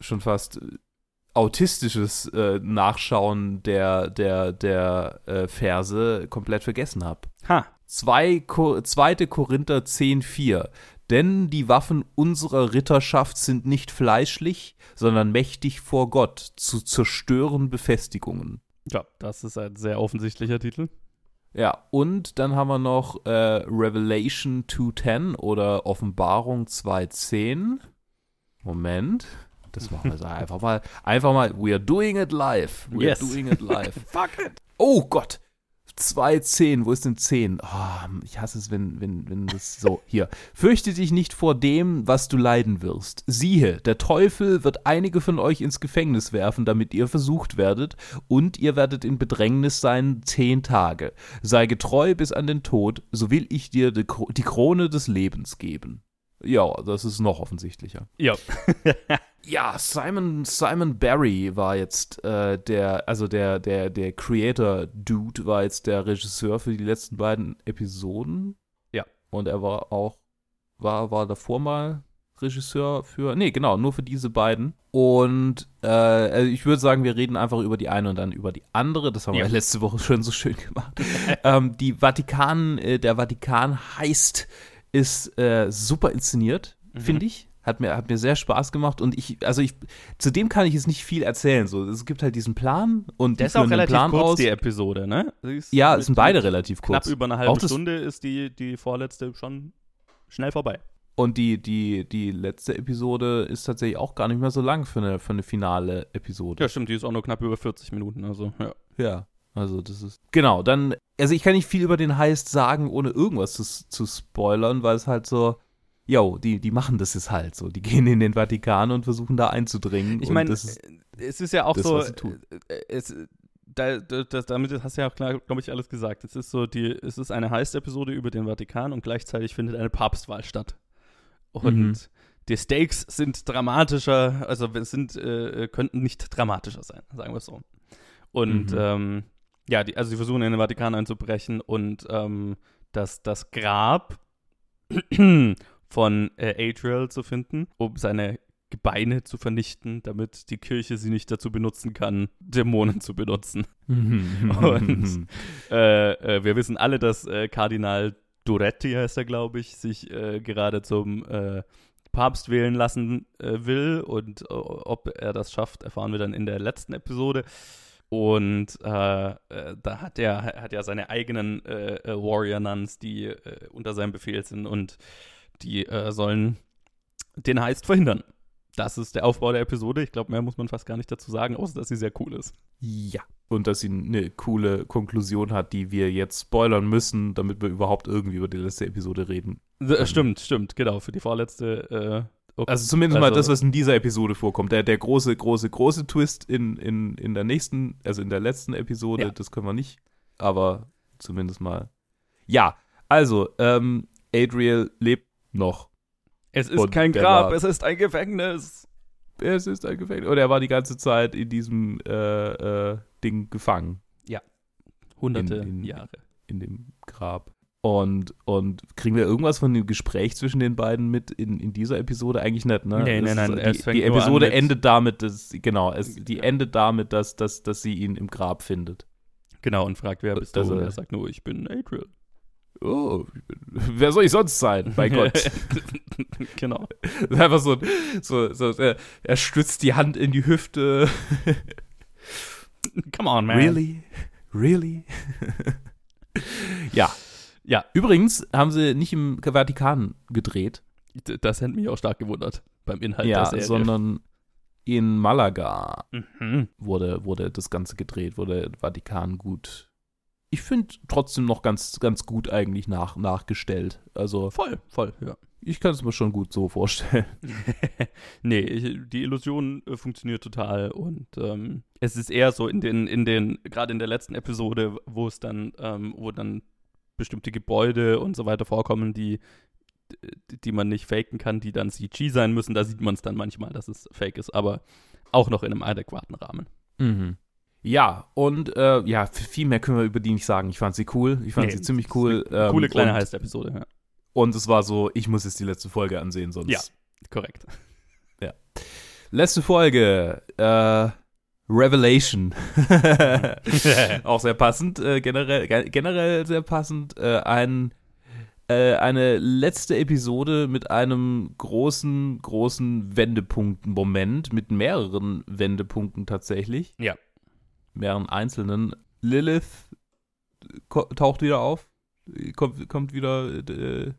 schon fast autistisches äh, Nachschauen der, der, der Verse komplett vergessen habe. Ha. Zwei, Ko 2. Korinther 10,4. Denn die Waffen unserer Ritterschaft sind nicht fleischlich, sondern mächtig vor Gott, zu zerstören Befestigungen. Ja, das ist ein sehr offensichtlicher Titel. Ja, und dann haben wir noch äh, Revelation 2.10 oder Offenbarung 2.10. Moment. Das machen wir also einfach mal. Einfach mal. We are doing it live. We yes. are doing it live. Fuck it. Oh Gott. Zwei Zehn, wo ist denn Zehn? Oh, ich hasse es, wenn, wenn, wenn das so. Hier. Fürchte dich nicht vor dem, was du leiden wirst. Siehe, der Teufel wird einige von euch ins Gefängnis werfen, damit ihr versucht werdet, und ihr werdet in Bedrängnis sein zehn Tage. Sei getreu bis an den Tod, so will ich dir die Krone des Lebens geben. Ja, das ist noch offensichtlicher. Ja. ja, Simon, Simon Barry war jetzt äh, der, also der, der, der Creator-Dude war jetzt der Regisseur für die letzten beiden Episoden. Ja. Und er war auch, war, war davor mal Regisseur für, nee, genau, nur für diese beiden. Und äh, also ich würde sagen, wir reden einfach über die eine und dann über die andere. Das haben ja. wir letzte Woche schon so schön gemacht. ähm, die Vatikan, äh, der Vatikan heißt ist äh, super inszeniert, mhm. finde ich. Hat mir, hat mir sehr Spaß gemacht und ich, also ich, zudem kann ich jetzt nicht viel erzählen. So, es gibt halt diesen Plan und der ist auch relativ Plan kurz, aus. die Episode, ne? ja, es sind beide relativ kurz. Knapp über eine halbe Stunde ist die, die vorletzte schon schnell vorbei. Und die, die, die letzte Episode ist tatsächlich auch gar nicht mehr so lang für eine, für eine finale Episode. Ja, stimmt, die ist auch nur knapp über 40 Minuten, also ja. Ja. Also das ist. Genau, dann, also ich kann nicht viel über den Heist sagen, ohne irgendwas zu, zu spoilern, weil es halt so, yo, die, die machen das jetzt halt so. Die gehen in den Vatikan und versuchen da einzudringen. Ich meine, es ist ja auch das, so, äh, es, da, das, damit hast du ja auch klar, glaube ich, alles gesagt. Es ist so, die, es ist eine Heist-Episode über den Vatikan und gleichzeitig findet eine Papstwahl statt. Und mhm. die Stakes sind dramatischer, also sind, äh, könnten nicht dramatischer sein, sagen wir es so. Und mhm. ähm, ja, die, also sie versuchen in den Vatikan einzubrechen und ähm, das, das Grab von äh, Adriel zu finden, um seine Gebeine zu vernichten, damit die Kirche sie nicht dazu benutzen kann, Dämonen zu benutzen. und äh, äh, wir wissen alle, dass äh, Kardinal Duretti heißt er, glaube ich, sich äh, gerade zum äh, Papst wählen lassen äh, will und ob er das schafft, erfahren wir dann in der letzten Episode. Und da hat er hat ja seine eigenen Warrior Nuns, die unter seinem Befehl sind und die äh, sollen den Heist verhindern. Das ist der Aufbau der Episode. Ich glaube, mehr muss man fast gar nicht dazu sagen, außer dass sie sehr cool ist. Ja. Und dass sie eine coole Konklusion hat, die wir jetzt spoilern müssen, damit wir überhaupt irgendwie über die letzte Episode reden. Stimmt, stimmt, genau. Für die vorletzte Okay. Also zumindest also, mal das, was in dieser Episode vorkommt. Der, der große, große, große Twist in, in, in der nächsten, also in der letzten Episode, ja. das können wir nicht. Aber zumindest mal. Ja, also, ähm, Adriel lebt noch. Es ist Und kein Grab, war- es ist ein Gefängnis. Es ist ein Gefängnis. Und er war die ganze Zeit in diesem äh, äh, Ding gefangen, Hunderte In- in- Jahre. in dem Grab. Und, und kriegen wir irgendwas von dem Gespräch zwischen den beiden mit in, in dieser Episode? Eigentlich nicht, ne? Nee, Das nee, nein, ist, es die, die Episode endet damit, dass, genau, es, die Ja. endet damit, dass, dass, dass sie ihn im Grab findet. Genau, und fragt, wer bist du? Also- und er sagt nur, ich bin Adriel. Oh, wer soll ich sonst sein? Bei Gott. genau. Einfach so, so, so er, er stützt die Hand in die Hüfte. Come on, man. Really? Really? ja. Ja. Übrigens haben sie nicht im Vatikan gedreht, Das hätte mich auch stark gewundert beim Inhalt der ja, Serie. sondern in Malaga Mhm. wurde, wurde das Ganze gedreht, wurde der Vatikan gut. Ich finde trotzdem noch ganz, ganz gut eigentlich nach, nachgestellt. Also Voll, voll, ja. ich kann es mir schon gut so vorstellen. nee, ich, die Illusion äh, funktioniert total und ähm, es ist eher so in den, in den, gerade in der letzten Episode, wo es dann, ähm, wo dann bestimmte Gebäude und so weiter vorkommen, die, die- die man nicht faken kann, die dann CG sein müssen. Da sieht man es dann manchmal, dass es fake ist, aber auch noch in einem adäquaten Rahmen. Mhm. Ja, und äh, ja, viel mehr können wir über die nicht sagen. Ich fand sie cool. Ich fand Nee, sie ziemlich cool. ähm, Coole kleine Heist-Episode, ja. Und es war so, ich muss jetzt die letzte Folge ansehen, sonst. Ja. Korrekt. Letzte Folge, äh, Revelation. Auch sehr passend, äh, generell, ge- generell sehr passend. Äh, ein, äh, eine letzte Episode mit einem großen, großen Wendepunkt-Moment, mit mehreren Wendepunkten tatsächlich. Ja. Mehreren einzelnen. Lilith taucht wieder auf, kommt, kommt wieder äh,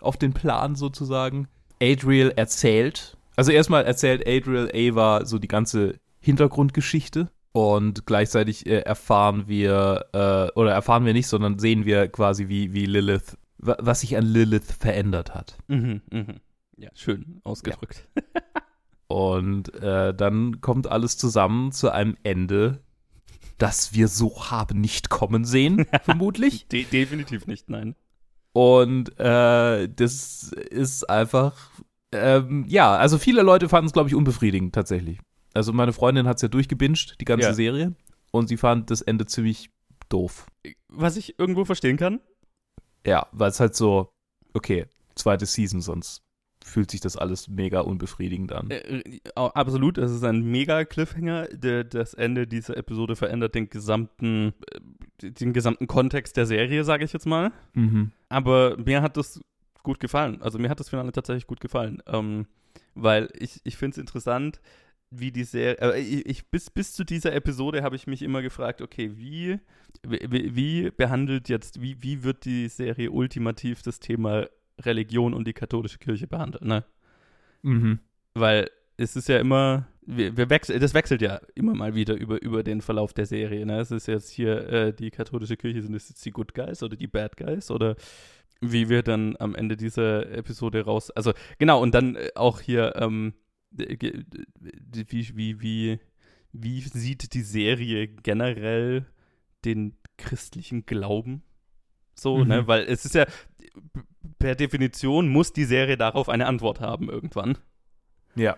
auf den Plan sozusagen. Adriel erzählt, also erstmal erzählt Adriel Ava so die ganze Hintergrundgeschichte und gleichzeitig äh, erfahren wir, äh, oder erfahren wir nicht, sondern sehen wir quasi, wie, wie Lilith, wa- was sich an Lilith verändert hat. Mhm, mhm. Ja, schön ausgedrückt. Und äh, dann kommt alles zusammen zu einem Ende, das wir so haben nicht kommen sehen, vermutlich. De definitiv nicht, nein. Und äh, das ist einfach, ähm, ja, also viele Leute fanden es, glaube ich, unbefriedigend tatsächlich. Also meine Freundin hat es ja durchgebinged, die ganze Ja. Serie. Und sie fand das Ende ziemlich doof. Was ich irgendwo verstehen kann. Ja, weil es halt so, okay, zweite Season, sonst fühlt sich das alles mega unbefriedigend an. Äh, äh, absolut, es ist ein mega Cliffhanger. Der, das Ende dieser Episode verändert den gesamten, äh, den gesamten Kontext der Serie, sage ich jetzt mal. Mhm. Aber mir hat das gut gefallen. Also mir hat das Finale tatsächlich gut gefallen. Ähm, weil ich, ich finde es interessant, wie die Serie. Äh, ich, ich, bis, bis zu dieser Episode habe ich mich immer gefragt, okay, wie, wie, wie behandelt jetzt, wie, wie wird die Serie ultimativ das Thema Religion und die katholische Kirche behandeln, ne? Mhm. Weil es ist ja immer, wir, wir wechseln, das wechselt ja immer mal wieder über, über den Verlauf der Serie. Ne? Es ist jetzt hier äh, die katholische Kirche, sind es jetzt die Good Guys oder die Bad Guys oder wie wir dann am Ende dieser Episode raus. Also genau, und dann äh, auch hier, ähm, äh, äh, wie, wie, wie, wie sieht die Serie generell den christlichen Glauben? So, Mhm. ne? Weil es ist ja, per Definition muss die Serie darauf eine Antwort haben irgendwann. Ja.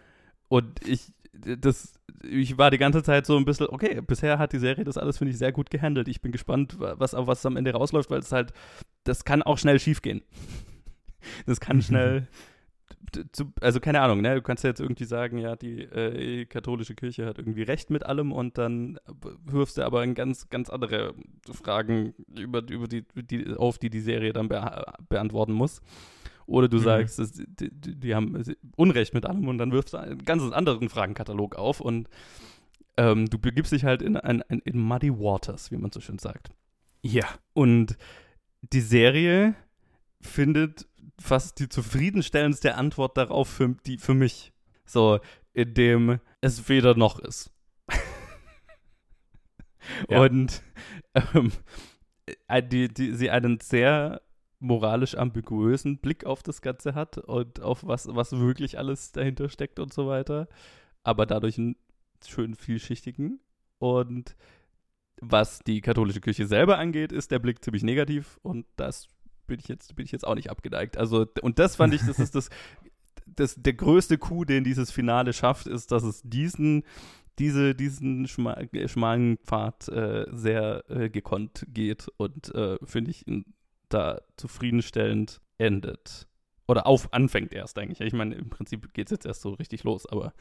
Und ich, das, ich war die ganze Zeit so ein bisschen, okay, bisher hat die Serie das alles, finde ich, sehr gut gehandelt. Ich bin gespannt, was, auf was am Ende rausläuft, weil es halt, das kann auch schnell schiefgehen. Das kann schnell, zu, also keine Ahnung, ne? Du kannst ja jetzt irgendwie sagen, ja, die äh, katholische Kirche hat irgendwie recht mit allem und dann wirfst du aber in ganz, ganz andere Fragen über, über die, die, auf, die die Serie dann bea beantworten muss. Oder du Mhm. sagst, das, die, die haben Unrecht mit allem und dann wirfst du einen ganz anderen Fragenkatalog auf und ähm, du begibst dich halt in, ein, in muddy waters, wie man so schön sagt. Ja. Und die Serie findet fast die zufriedenstellendste Antwort darauf für, die, für mich. So, indem es weder noch ist. Ja. Und ähm, äh, die, die, sie einen sehr moralisch ambiguösen Blick auf das Ganze hat und auf was, was wirklich alles dahinter steckt und so weiter. Aber dadurch einen schön vielschichtigen. Und was die katholische Kirche selber angeht, ist der Blick ziemlich negativ und das bin ich jetzt, bin ich jetzt auch nicht abgeneigt. Also, und das fand ich, das ist das, das, der größte Coup, den dieses Finale schafft, ist, dass es diesen, diese, diesen schma schmalen Pfad äh, sehr äh, gekonnt geht und äh, finde ich da zufriedenstellend endet. Oder auf anfängt erst eigentlich. Ich meine, im Prinzip geht es jetzt erst so richtig los, aber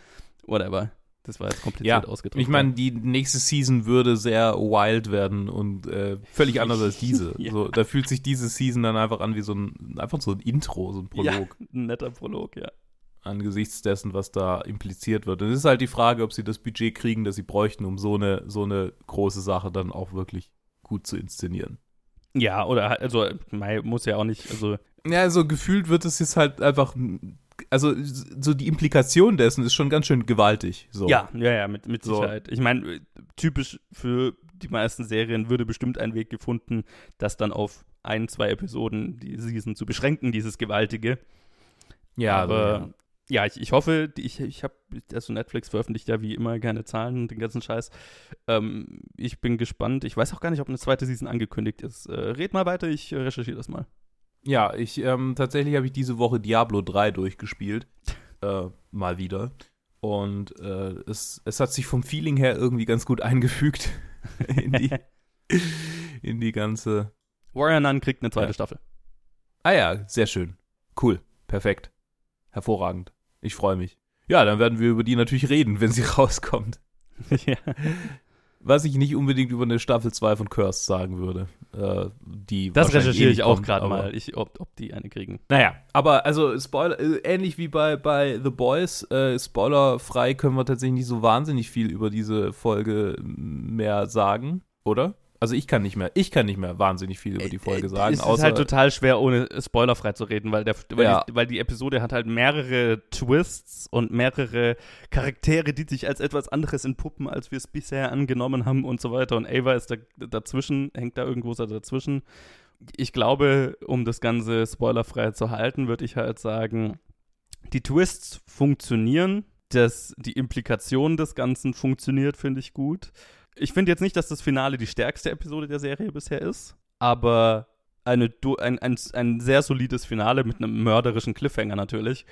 whatever. Das war jetzt kompliziert ja, ausgedrückt. Ich meine, die nächste Season würde sehr wild werden und äh, völlig anders als diese. ja. so, da fühlt sich diese Season dann einfach an wie so ein, einfach so ein Intro, so ein Prolog. Ja, ein netter Prolog, ja. Angesichts dessen, was da impliziert wird. Und es ist halt die Frage, ob sie das Budget kriegen, das sie bräuchten, um so eine, so eine große Sache dann auch wirklich gut zu inszenieren. Ja, oder also, muss ja auch nicht, also. Ja, also gefühlt wird es jetzt halt einfach also so die Implikation dessen ist schon ganz schön gewaltig. So. Ja, ja, ja, mit, mit Sicherheit. So. Ich meine, typisch für die meisten Serien würde bestimmt ein Weg gefunden, das dann auf ein, zwei Episoden die Season zu beschränken, dieses Gewaltige. Ja, aber also, ja. ja, ich, ich hoffe, ich, ich habe, also Netflix veröffentlicht ja wie immer keine Zahlen und den ganzen Scheiß. Ähm, ich bin gespannt. Ich weiß auch gar nicht, ob eine zweite Season angekündigt ist. Äh, red mal weiter, ich äh, recherchiere das mal. Ja, ich ähm, tatsächlich habe ich diese Woche Diablo 3 durchgespielt. äh, mal wieder. Und äh, es, es hat sich vom Feeling her irgendwie ganz gut eingefügt in die, in die ganze. Warrior Nun kriegt eine zweite ja. Staffel. Ah ja, sehr schön. Cool. Perfekt. Hervorragend. Ich freue mich. Ja, dann werden wir über die natürlich reden, wenn sie rauskommt. ja was ich nicht unbedingt über eine Staffel 2 von Cursed sagen würde. Äh, die das recherchiere ich auch gerade mal, ich, ob, ob die eine kriegen. Naja, aber also Spoiler, äh, ähnlich wie bei, bei The Boys, äh, spoilerfrei können wir tatsächlich nicht so wahnsinnig viel über diese Folge mehr sagen, oder? Also ich kann nicht mehr, ich kann nicht mehr wahnsinnig viel über die Folge sagen. Es ist halt total schwer, ohne spoilerfrei zu reden, weil, der, weil, ja. die, weil die Episode hat halt mehrere Twists und mehrere Charaktere, die sich als etwas anderes entpuppen, als wir es bisher angenommen haben und so weiter. Und Ava ist da, dazwischen, hängt da irgendwo so dazwischen. Ich glaube, um das Ganze spoilerfrei zu halten, würde ich halt sagen, die Twists funktionieren, das, die Implikation des Ganzen funktioniert, finde ich gut ich finde jetzt nicht, dass das Finale die stärkste Episode der Serie bisher ist, aber eine, ein, ein, ein sehr solides Finale mit einem mörderischen Cliffhanger natürlich.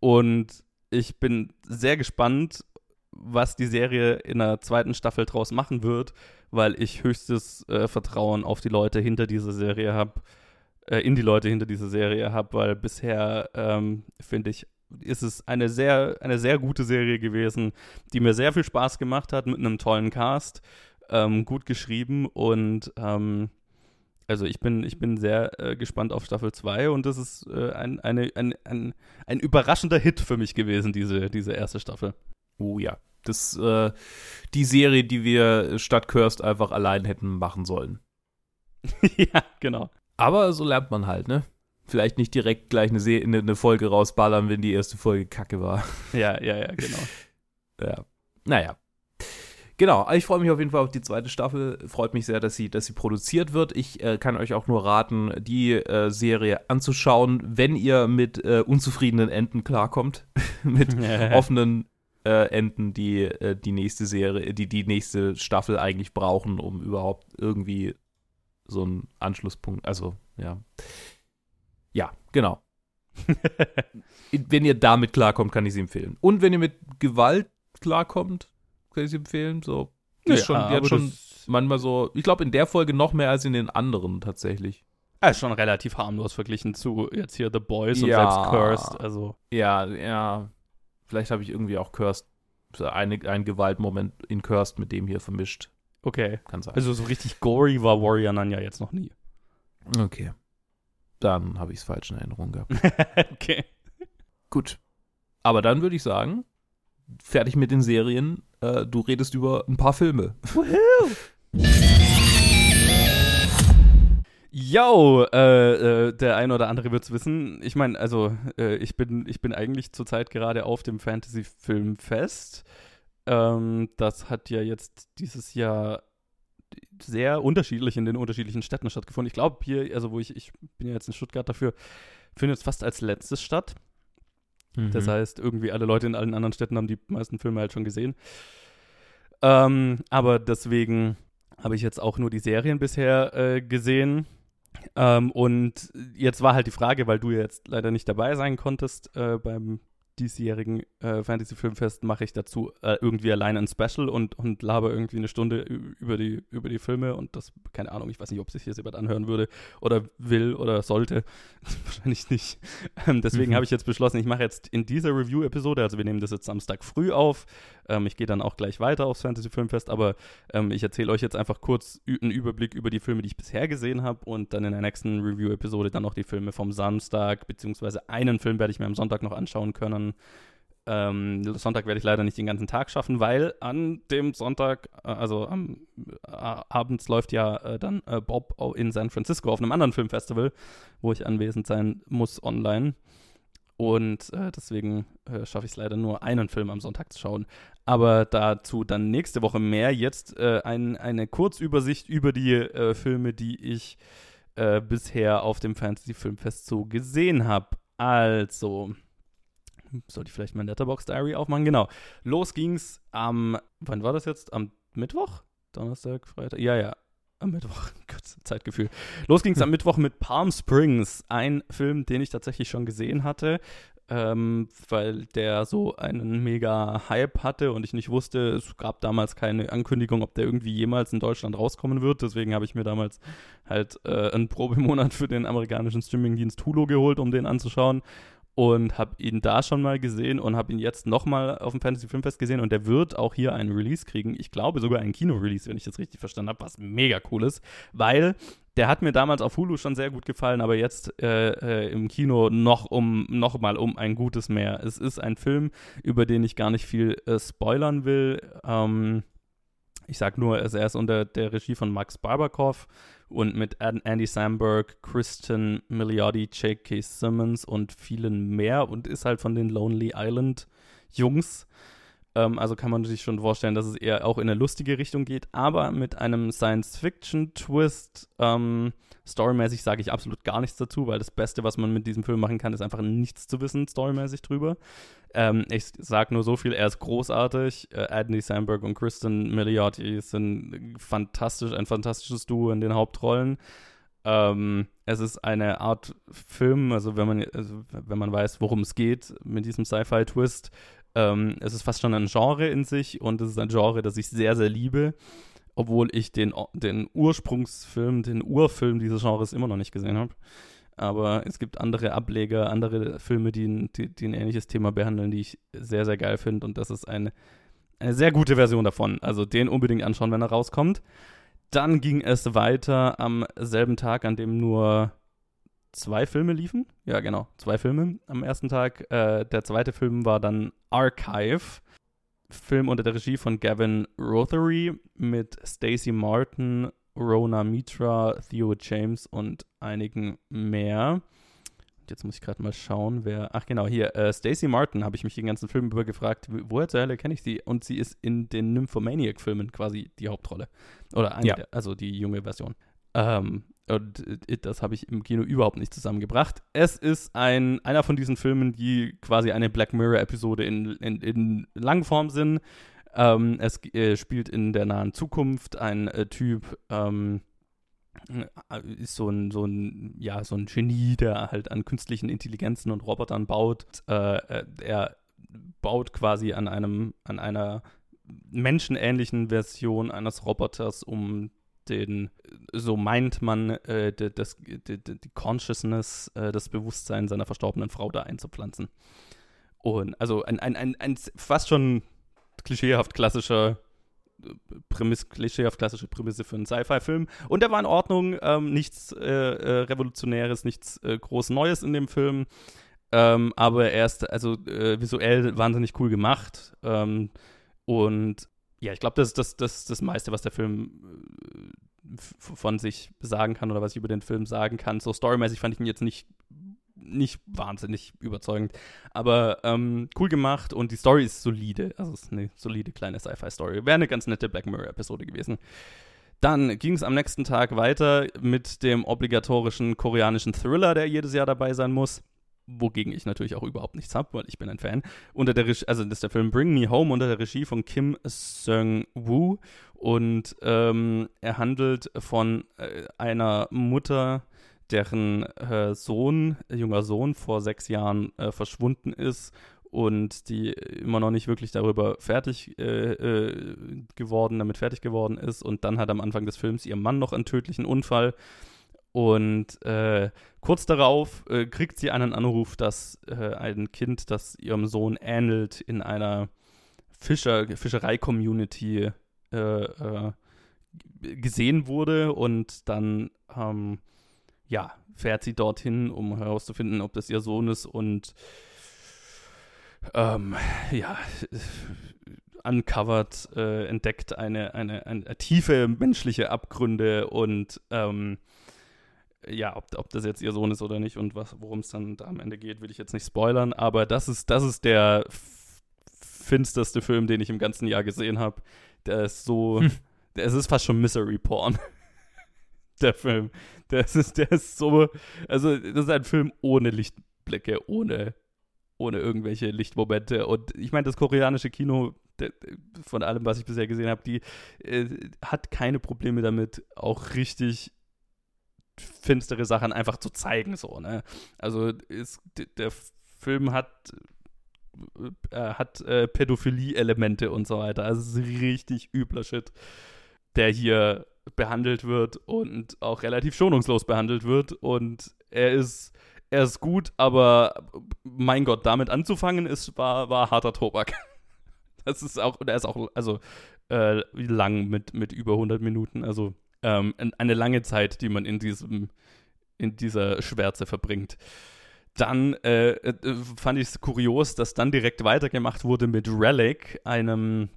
Und ich bin sehr gespannt, was die Serie in der zweiten Staffel draus machen wird, weil ich höchstes äh, Vertrauen auf die Leute hinter dieser Serie habe, äh, in die Leute hinter dieser Serie habe, weil bisher ähm, finde ich ist es eine sehr, eine sehr gute Serie gewesen, die mir sehr viel Spaß gemacht hat mit einem tollen Cast, ähm, gut geschrieben und ähm, also ich bin, ich bin sehr äh, gespannt auf Staffel 2 und das ist äh, ein, eine, ein, ein, ein überraschender Hit für mich gewesen, diese, diese erste Staffel. Oh ja. Das äh, die Serie, die wir statt Cursed einfach allein hätten machen sollen. ja, genau. Aber so lernt man halt, ne? Vielleicht nicht direkt gleich eine, Se eine, eine Folge rausballern, wenn die erste Folge kacke war. Ja, ja, ja, genau. ja. Naja. Genau, ich freue mich auf jeden Fall auf die zweite Staffel. Freut mich sehr, dass sie, dass sie produziert wird. Ich äh, kann euch auch nur raten, die äh, Serie anzuschauen, wenn ihr mit äh, unzufriedenen Enden klarkommt. mit offenen äh, Enden, die äh, die nächste Serie, die die nächste Staffel eigentlich brauchen, um überhaupt irgendwie so einen Anschlusspunkt, also ja. Ja, genau. wenn ihr damit klarkommt, kann ich sie empfehlen. Und wenn ihr mit Gewalt klarkommt, kann ich sie empfehlen. So, die ja, schon, die hat schon manchmal so, ich glaube in der Folge noch mehr als in den anderen tatsächlich. Ja, ist schon relativ harmlos verglichen zu jetzt hier The Boys und ja, selbst Cursed. Also. Ja, ja. Vielleicht habe ich irgendwie auch Cursed, eine, einen Gewaltmoment in Cursed mit dem hier vermischt. Okay. Kann sein. Also so richtig gory war Warrior Nun ja jetzt noch nie. Okay. Dann habe ich es falsch in Erinnerung gehabt. okay. Gut. Aber dann würde ich sagen, fertig mit den Serien. Äh, du redest über ein paar Filme. Yo, äh, äh, der eine oder andere wird es wissen. Ich meine, also äh, ich, bin, ich bin eigentlich zurzeit gerade auf dem Fantasy-Filmfest. Ähm, das hat ja jetzt dieses Jahr sehr unterschiedlich in den unterschiedlichen Städten stattgefunden. Ich glaube, hier, also wo ich, ich bin ja jetzt in Stuttgart dafür, findet es fast als letztes statt. Mhm. Das heißt, irgendwie alle Leute in allen anderen Städten haben die meisten Filme halt schon gesehen. Ähm, aber deswegen habe ich jetzt auch nur die Serien bisher äh, gesehen. Ähm, und jetzt war halt die Frage, weil du jetzt leider nicht dabei sein konntest äh, beim diesjährigen äh, Fantasy-Filmfest mache ich dazu äh, irgendwie alleine ein Special und, und laber irgendwie eine Stunde über die, über die Filme und das, keine Ahnung, ich weiß nicht, ob sich hier jemand anhören würde oder will oder sollte. Wahrscheinlich nicht. Ähm, deswegen mhm. habe ich jetzt beschlossen, ich mache jetzt in dieser Review-Episode, also wir nehmen das jetzt Samstag früh auf, ähm, ich gehe dann auch gleich weiter aufs Fantasy-Filmfest, aber ähm, ich erzähle euch jetzt einfach kurz einen Überblick über die Filme, die ich bisher gesehen habe und dann in der nächsten Review-Episode dann noch die Filme vom Samstag, beziehungsweise einen Film werde ich mir am Sonntag noch anschauen können. Ähm, Sonntag werde ich leider nicht den ganzen Tag schaffen, weil an dem Sonntag, äh, also am äh, abends läuft ja äh, dann äh, Bob in San Francisco auf einem anderen Filmfestival, wo ich anwesend sein muss online. Und äh, deswegen äh, schaffe ich es leider nur, einen Film am Sonntag zu schauen. Aber dazu dann nächste Woche mehr. Jetzt äh, ein, eine Kurzübersicht über die äh, Filme, die ich äh, bisher auf dem Fantasy Filmfest so gesehen habe. Also, sollte ich vielleicht mein Letterbox Diary aufmachen? Genau. Los ging's am, wann war das jetzt? Am Mittwoch? Donnerstag, Freitag? Ja, ja, am Mittwoch, Gott, Zeitgefühl. Los ging es am Mittwoch mit Palm Springs, ein Film, den ich tatsächlich schon gesehen hatte, ähm, weil der so einen mega Hype hatte und ich nicht wusste, es gab damals keine Ankündigung, ob der irgendwie jemals in Deutschland rauskommen wird. Deswegen habe ich mir damals halt äh, einen Probemonat für den amerikanischen Streamingdienst Hulu geholt, um den anzuschauen und habe ihn da schon mal gesehen und habe ihn jetzt nochmal auf dem Fantasy Filmfest gesehen und der wird auch hier einen Release kriegen. Ich glaube sogar einen Kino-Release, wenn ich das richtig verstanden habe, was mega cool ist, weil der hat mir damals auf Hulu schon sehr gut gefallen, aber jetzt äh, äh, im Kino noch um noch mal um ein gutes mehr. Es ist ein Film, über den ich gar nicht viel äh, spoilern will. Ähm, ich sag nur, er ist unter der Regie von Max Barbakoff und mit Andy Samberg, Kristen Milioti, J.K. Simmons und vielen mehr und ist halt von den Lonely Island Jungs. Ähm, also kann man sich schon vorstellen, dass es eher auch in eine lustige Richtung geht, aber mit einem Science-Fiction-Twist. Ähm, storymäßig sage ich absolut gar nichts dazu, weil das Beste, was man mit diesem Film machen kann, ist einfach nichts zu wissen, storymäßig drüber. Ähm, ich sage nur so viel, er ist großartig. Äh, Andy Samberg und Kristen Milioti sind fantastisch, ein fantastisches Duo in den Hauptrollen. Ähm, es ist eine Art Film, also wenn man, also wenn man weiß, worum es geht mit diesem Sci-Fi-Twist, ähm, es ist fast schon ein Genre in sich und es ist ein Genre, das ich sehr, sehr liebe, obwohl ich den, den Ursprungsfilm, den Urfilm dieses Genres immer noch nicht gesehen habe. Aber es gibt andere Ableger, andere Filme, die ein, die, die ein ähnliches Thema behandeln, die ich sehr, sehr geil finde. Und das ist eine, eine sehr gute Version davon. Also den unbedingt anschauen, wenn er rauskommt. Dann ging es weiter am selben Tag, an dem nur zwei Filme liefen. Ja, genau, zwei Filme am ersten Tag. Äh, der zweite Film war dann Archive. Film unter der Regie von Gavin Rothery mit Stacey Martin, Rona Mitra, Theo James und einigen mehr. Jetzt muss ich gerade mal schauen, wer. Ach genau, hier, äh, Stacey Martin habe ich mich den ganzen Film über gefragt, woher zur Hölle kenne ich sie? Und sie ist in den Nymphomaniac-Filmen quasi die Hauptrolle. Oder eine, ja. der, also die junge Version. Ähm, und das habe ich im Kino überhaupt nicht zusammengebracht. Es ist ein, einer von diesen Filmen, die quasi eine Black Mirror-Episode in, in, in Langform sind. Ähm, es äh, spielt in der nahen Zukunft. Ein äh, Typ ähm, äh, ist so ein, so, ein, ja, so ein Genie, der halt an künstlichen Intelligenzen und Robotern baut. Äh, äh er baut quasi an einem, an einer menschenähnlichen Version eines Roboters, um den, so meint man, äh, das, die, die Consciousness, äh, das Bewusstsein seiner verstorbenen Frau da einzupflanzen. Und also ein, ein, ein, ein fast schon klischeehaft klassischer Prämisse, klischeehaft klassische Prämisse für einen Sci-Fi-Film. Und der war in Ordnung, ähm, nichts äh, äh, Revolutionäres, nichts äh, groß Neues in dem Film. Ähm, aber er ist also äh, visuell wahnsinnig cool gemacht. Ähm, und ja, ich glaube, das ist das, das, das meiste, was der Film äh, von sich sagen kann oder was ich über den Film sagen kann. So storymäßig fand ich ihn jetzt nicht, nicht wahnsinnig überzeugend, aber ähm, cool gemacht und die Story ist solide. Also es ist eine solide kleine Sci-Fi-Story. Wäre eine ganz nette Black Mirror-Episode gewesen. Dann ging es am nächsten Tag weiter mit dem obligatorischen koreanischen Thriller, der jedes Jahr dabei sein muss wogegen ich natürlich auch überhaupt nichts habe, weil ich bin ein Fan. Unter der Regie, also das ist der Film Bring Me Home unter der Regie von Kim Seung-woo und ähm, er handelt von äh, einer Mutter, deren äh, Sohn, junger Sohn, vor sechs Jahren äh, verschwunden ist und die immer noch nicht wirklich darüber fertig äh, äh, geworden, damit fertig geworden ist. Und dann hat am Anfang des Films ihr Mann noch einen tödlichen Unfall. Und äh, kurz darauf äh, kriegt sie einen Anruf, dass äh, ein Kind, das ihrem Sohn ähnelt, in einer Fischer, Fischerei-Community äh, gesehen wurde. Und dann, ähm, ja, fährt sie dorthin, um herauszufinden, ob das ihr Sohn ist. Und ähm, ja, uncovert, äh, entdeckt eine, eine, eine, tiefe menschliche Abgründe und ähm, ja, ob, ob das jetzt ihr Sohn ist oder nicht und worum es dann da am Ende geht, will ich jetzt nicht spoilern, aber das ist, das ist der finsterste Film, den ich im ganzen Jahr gesehen habe. Der ist so, hm. der, es ist fast schon Misery Porn. der Film. Der ist, der ist so, also das ist ein Film ohne Lichtblicke, ohne ohne irgendwelche Lichtmomente. Und ich meine, das koreanische Kino, von allem, was ich bisher gesehen habe, die äh, hat keine Probleme damit, auch richtig finstere Sachen einfach zu zeigen, so, ne? Also ist, der Film hat äh, hat äh, Pädophilie-Elemente und so weiter. Also es ist richtig übler Shit, der hier behandelt wird und auch relativ schonungslos behandelt wird. Und er ist er ist gut, aber mein Gott, damit anzufangen ist, war, war harter Tobak. Das ist auch, er ist auch, also äh, lang mit, mit über 100 Minuten, also ähm, eine lange Zeit, die man in diesem, in dieser Schwärze verbringt. Dann äh, äh fand ich es kurios, dass dann direkt weitergemacht wurde mit Relic, einem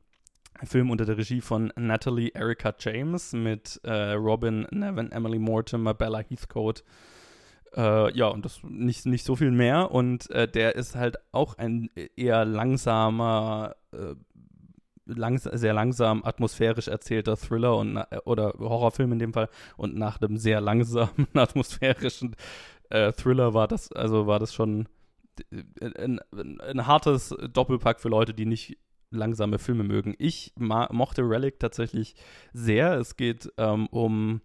Film unter der Regie von Natalie Erica James mit äh, Robin Nevin, Emily Mortimer, Bella Heathcote äh, ja, und das nicht, nicht so viel mehr. Und äh, der ist halt auch ein eher langsamer, äh, langs sehr langsam atmosphärisch erzählter Thriller und oder Horrorfilm in dem Fall. Und nach einem sehr langsamen atmosphärischen äh, Thriller war das, also war das schon äh, ein, ein hartes Doppelpack für Leute, die nicht langsame Filme mögen. Ich mochte Relic tatsächlich sehr. Es geht ähm, um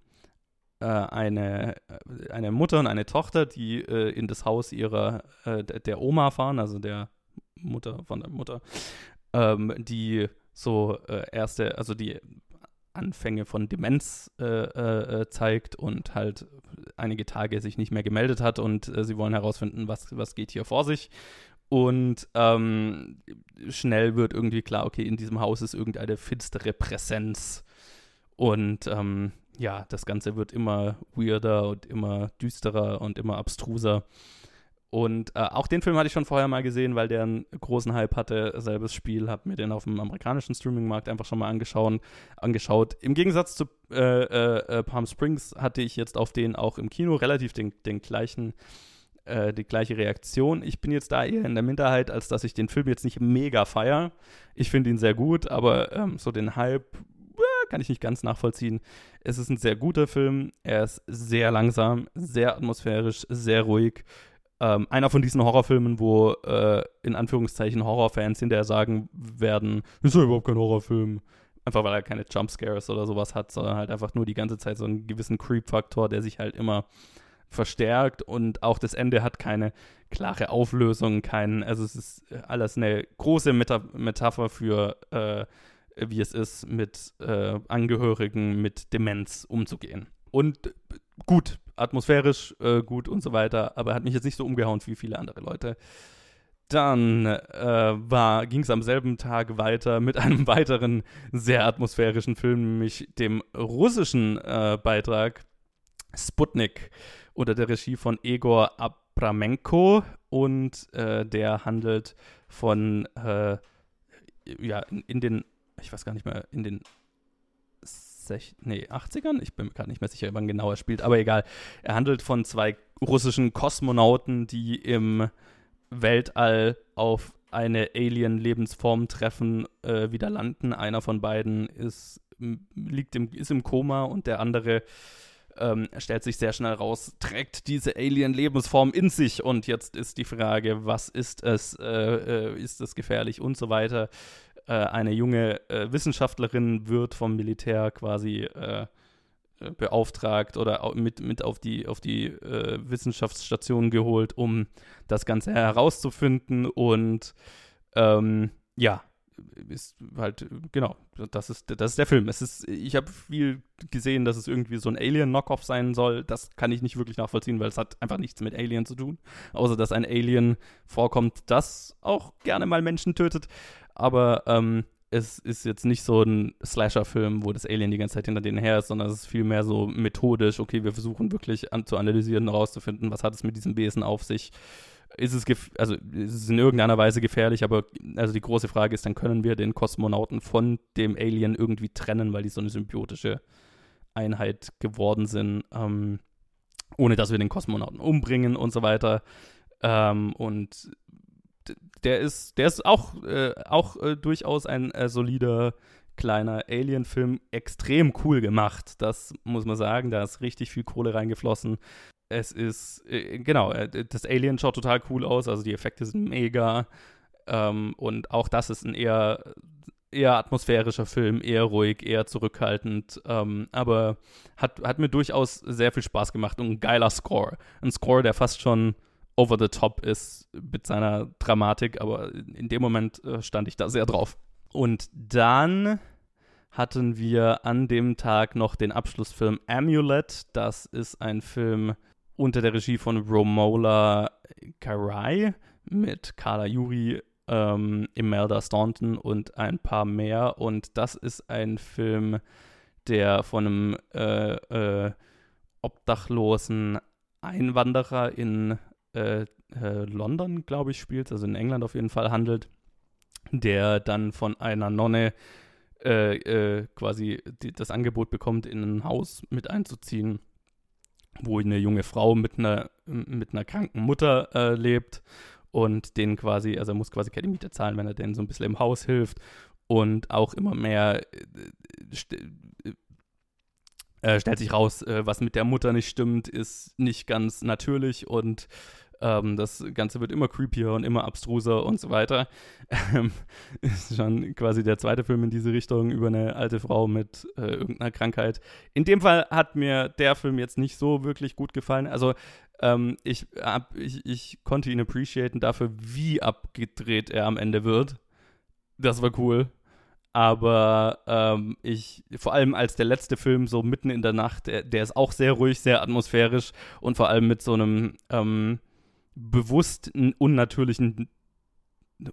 äh, eine, äh, eine Mutter und eine Tochter, die äh, in das Haus ihrer, äh, der Oma fahren, also der Mutter von der Mutter, ähm, die so äh, erste, also die Anfänge von Demenz äh, zeigt und halt einige Tage sich nicht mehr gemeldet hat und sie wollen herausfinden, was, was geht hier vor sich. Und ähm, schnell wird irgendwie klar, okay, in diesem Haus ist irgendeine finstere Präsenz. Und ähm, ja, das Ganze wird immer weirder und immer düsterer und immer abstruser. Und äh, auch den Film hatte ich schon vorher mal gesehen, weil der einen großen Hype hatte. Selbes Spiel, habe mir den auf dem amerikanischen Streamingmarkt einfach schon mal angeschaut. angeschaut. Im Gegensatz zu äh, äh, äh, Palm Springs hatte ich jetzt auf den auch im Kino relativ den, den gleichen, äh, die gleiche Reaktion. Ich bin jetzt da eher in der Minderheit, als dass ich den Film jetzt nicht mega feier. Ich finde ihn sehr gut, aber ähm, so den Hype kann ich nicht ganz nachvollziehen. Es ist ein sehr guter Film. Er ist sehr langsam, sehr atmosphärisch, sehr ruhig. Ähm, einer von diesen Horrorfilmen, wo äh, in Anführungszeichen Horrorfans hinterher sagen werden, ist ja überhaupt kein Horrorfilm. Einfach weil er keine Jumpscares oder sowas hat, sondern halt einfach nur die ganze Zeit so einen gewissen Creep-Faktor, der sich halt immer verstärkt und auch das Ende hat keine klare Auflösung, kein, also es ist alles eine große Meta Metapher für äh, wie es ist, mit äh, Angehörigen mit Demenz umzugehen. Und äh, gut, atmosphärisch äh, gut und so weiter, aber hat mich jetzt nicht so umgehauen wie viele andere Leute. Dann äh, ging es am selben Tag weiter mit einem weiteren sehr atmosphärischen Film, nämlich dem russischen äh, Beitrag Sputnik unter der Regie von Egor Abramenko und äh, der handelt von äh, ja, in, in, den ich weiß gar nicht mehr, in den Nee, 80ern? Ich bin mir gerade nicht mehr sicher, wann genau er spielt, aber egal. Er handelt von zwei russischen Kosmonauten, die im Weltall auf eine Alien-Lebensform treffen, äh, wieder landen. Einer von beiden ist, liegt im, ist im Koma und der andere ähm, stellt sich sehr schnell raus, trägt diese Alien-Lebensform in sich. Und jetzt ist die Frage, was ist es? Äh, äh, ist es gefährlich und so weiter äh, eine junge äh, Wissenschaftlerin wird vom Militär quasi äh, äh, beauftragt oder mit, mit auf die, auf die äh, Wissenschaftsstation geholt, um das Ganze herauszufinden. Und ähm, ja, ist halt, genau, das ist, das ist der Film. Es ist, ich habe viel gesehen, dass es irgendwie so ein Alien-Knockoff sein soll. Das kann ich nicht wirklich nachvollziehen, weil es hat einfach nichts mit Alien zu tun. Außer, dass ein Alien vorkommt, das auch gerne mal Menschen tötet. Aber ähm, es ist jetzt nicht so ein Slasher-Film, wo das Alien die ganze Zeit hinter denen her ist, sondern es ist vielmehr so methodisch, okay, wir versuchen wirklich an, zu analysieren, herauszufinden, was hat es mit diesem Wesen auf sich ist es, also ist es in irgendeiner Weise gefährlich, aber also die große Frage ist, dann können wir den Kosmonauten von dem Alien irgendwie trennen, weil die so eine symbiotische Einheit geworden sind, ähm, ohne dass wir den Kosmonauten umbringen und so weiter. Ähm, und der ist, der ist auch, äh, auch äh, durchaus ein äh, solider kleiner Alien-Film, extrem cool gemacht. Das muss man sagen. Da ist richtig viel Kohle reingeflossen es ist, äh, genau, äh, das Alien schaut total cool aus, also die Effekte sind mega. Ähm, und auch das ist ein eher, eher atmosphärischer Film, eher ruhig, eher zurückhaltend. Ähm, aber hat, hat mir durchaus sehr viel Spaß gemacht und ein geiler Score. Ein Score, der fast schon over the top ist mit seiner Dramatik, aber in dem Moment äh, stand ich da sehr drauf. Und dann hatten wir an dem Tag noch den Abschlussfilm Amulet. Das ist ein Film, unter der Regie von Romola Karai mit Carla Juri, ähm, Imelda Staunton und ein paar mehr. Und das ist ein Film, der von einem äh, äh, obdachlosen Einwanderer in äh, äh London, glaube ich, spielt, also in England auf jeden Fall handelt, der dann von einer Nonne äh, äh, quasi die, das Angebot bekommt, in ein Haus mit einzuziehen wo eine junge Frau mit einer, mit einer kranken Mutter äh, lebt und den quasi, also er muss quasi keine Miete zahlen, wenn er denen so ein bisschen im Haus hilft und auch immer mehr äh, st stellt sich raus, äh, was mit der Mutter nicht stimmt, ist nicht ganz natürlich und ähm, das Ganze wird immer creepier und immer abstruser und so weiter. Ähm, ist schon quasi der zweite Film in diese Richtung über eine alte Frau mit äh, irgendeiner Krankheit. In dem Fall hat mir der Film jetzt nicht so wirklich gut gefallen. Also ähm, ich, hab, ich, ich konnte ihn appreciaten dafür, wie abgedreht er am Ende wird. Das war cool aber ähm, ich, vor allem als der letzte Film so mitten in der Nacht, der, der, ist auch sehr ruhig, sehr atmosphärisch und vor allem mit so einem, ähm, bewusst unnatürlichen,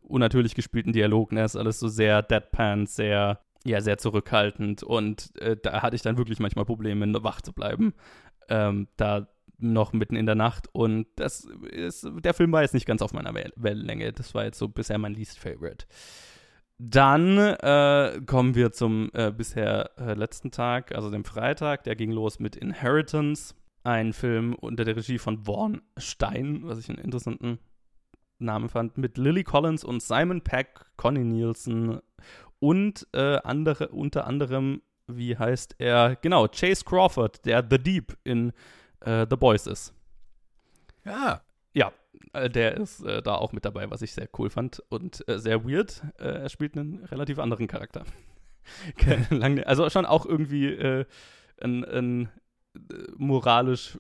unnatürlich gespielten Dialog. Ne? ist alles so sehr deadpan, sehr, ja, sehr zurückhaltend. Und äh, da hatte ich dann wirklich manchmal Probleme, wach zu bleiben. Ähm, da noch mitten in der Nacht. Und das ist, der Film war jetzt nicht ganz auf meiner Wellenlänge. Das war jetzt so bisher mein least favorite. Dann äh, kommen wir zum äh, bisher äh, letzten Tag, also dem Freitag. Der ging los mit Inheritance ein Film unter der Regie von Vaughn Stein, was ich einen interessanten Namen fand, mit Lily Collins und Simon Peck, Connie Nielsen und äh, andere, unter anderem, wie heißt er? Genau, Chase Crawford, der The Deep in äh, The Boys ist. Ja. Ja, äh, der ist äh, da auch mit dabei, was ich sehr cool fand und äh, sehr weird. Äh, er spielt einen relativ anderen Charakter. also schon auch irgendwie ein, ein moralisch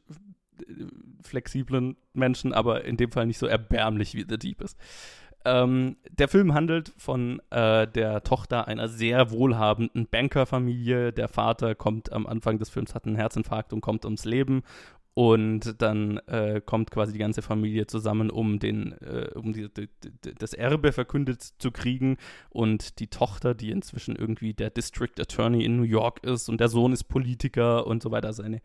flexiblen Menschen, aber in dem Fall nicht so erbärmlich wie The Deep ist. Ähm, der Film handelt von äh, der Tochter einer sehr wohlhabenden Bankerfamilie. Der Vater kommt am Anfang des Films, hat einen Herzinfarkt und kommt ums Leben. Und dann äh, kommt quasi die ganze Familie zusammen, um, den, äh, um die, die, das Erbe verkündet zu kriegen. Und die Tochter, die inzwischen irgendwie der District Attorney in New York ist und der Sohn ist Politiker und so weiter, seine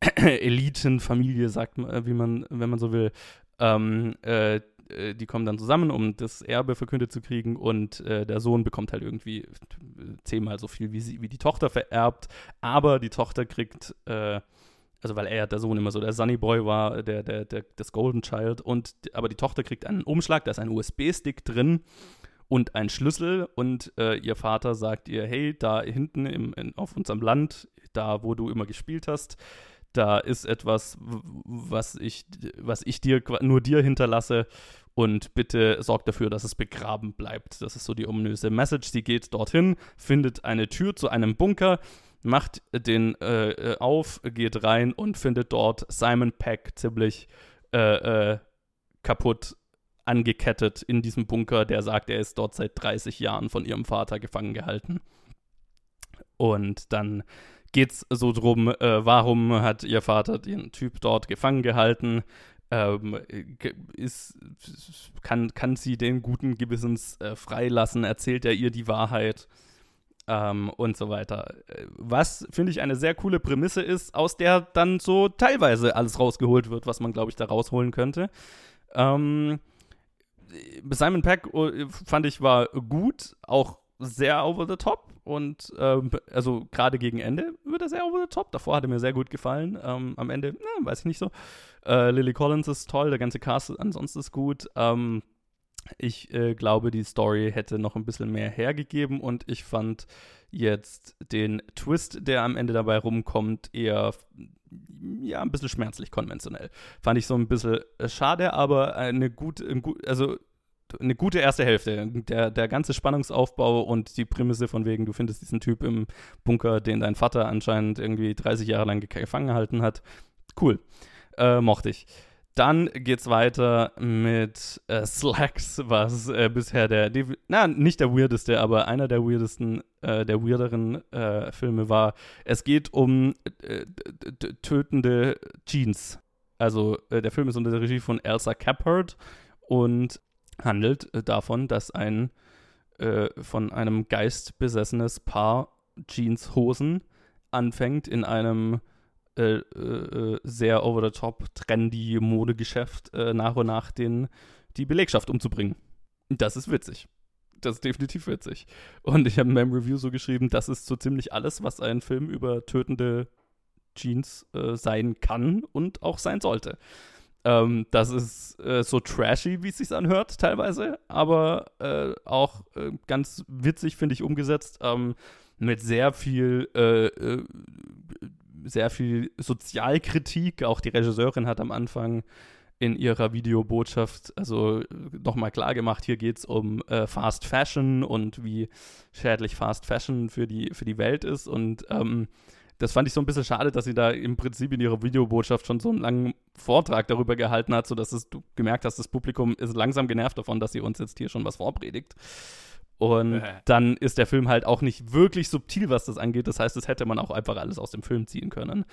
Elitenfamilie, sagt man, wie man, wenn man so will, ähm, äh, äh, die kommen dann zusammen, um das Erbe verkündet zu kriegen. Und äh, der Sohn bekommt halt irgendwie zehnmal so viel, wie, sie, wie die Tochter vererbt, aber die Tochter kriegt äh, also weil er der Sohn immer so der Sunny Boy war, der, der, der, das Golden Child. Und aber die Tochter kriegt einen Umschlag, da ist ein USB-Stick drin und ein Schlüssel. Und äh, ihr Vater sagt ihr, hey, da hinten im, in, auf unserem Land, da wo du immer gespielt hast, da ist etwas, was ich, was ich dir nur dir hinterlasse. Und bitte sorg dafür, dass es begraben bleibt. Das ist so die ominöse Message. Sie geht dorthin, findet eine Tür zu einem Bunker macht den äh, äh, auf, geht rein und findet dort Simon Peck ziemlich äh, äh, kaputt angekettet in diesem Bunker, der sagt, er ist dort seit 30 Jahren von ihrem Vater gefangen gehalten. Und dann geht es so drum, äh, warum hat ihr Vater den Typ dort gefangen gehalten? Ähm, ist, kann, kann sie den guten Gewissens äh, freilassen? Erzählt er ihr die Wahrheit? Ähm, und so weiter. Was, finde ich, eine sehr coole Prämisse ist, aus der dann so teilweise alles rausgeholt wird, was man, glaube ich, da rausholen könnte. Ähm, Simon Peck äh, fand ich war gut, auch sehr over the top und ähm, also gerade gegen Ende wird er sehr over the top. Davor hat er mir sehr gut gefallen. Ähm, am Ende, na, weiß ich nicht so. Äh, Lily Collins ist toll, der ganze Cast ansonsten ist gut. Ähm, ich äh, glaube, die Story hätte noch ein bisschen mehr hergegeben und ich fand jetzt den Twist, der am Ende dabei rumkommt, eher ja, ein bisschen schmerzlich konventionell. Fand ich so ein bisschen äh, schade, aber eine gute, also eine gute erste Hälfte. Der, der ganze Spannungsaufbau und die Prämisse von wegen, du findest diesen Typ im Bunker, den dein Vater anscheinend irgendwie 30 Jahre lang gefangen gehalten hat. Cool. Äh, mochte ich. Dann geht's weiter mit äh, Slacks, was äh, bisher der, na, nicht der weirdeste, aber einer der weirdesten, äh, der weirderen äh, Filme war. Es geht um äh, tötende Jeans. Also äh, der Film ist unter der Regie von Elsa Caphart und handelt davon, dass ein von einem Geist besessenes Paar Jeanshosen anfängt in einem äh, äh, sehr over the top, trendy Modegeschäft äh, nach und nach den, die Belegschaft umzubringen. Das ist witzig. Das ist definitiv witzig. Und ich habe in meinem Review so geschrieben, das ist so ziemlich alles, was ein Film über tötende Jeans äh, sein kann und auch sein sollte. Ähm, das ist äh, so trashy, wie es sich anhört, teilweise, aber äh, auch äh, ganz witzig, finde ich, umgesetzt. Ähm, mit sehr viel sehr viel Sozialkritik. Auch die Regisseurin hat am Anfang in ihrer Videobotschaft also nochmal klar gemacht, hier geht es um äh, Fast Fashion und wie schädlich Fast Fashion für die, für die Welt ist. Und ähm, das fand ich so ein bisschen schade, dass sie da im Prinzip in ihrer Videobotschaft schon so einen langen Vortrag darüber gehalten hat, sodass es, du gemerkt hast, das Publikum ist langsam genervt davon, dass sie uns jetzt hier schon was vorpredigt. Und äh. dann ist der Film halt auch nicht wirklich subtil, was das angeht. Das heißt, es hätte man auch einfach alles aus dem Film ziehen können.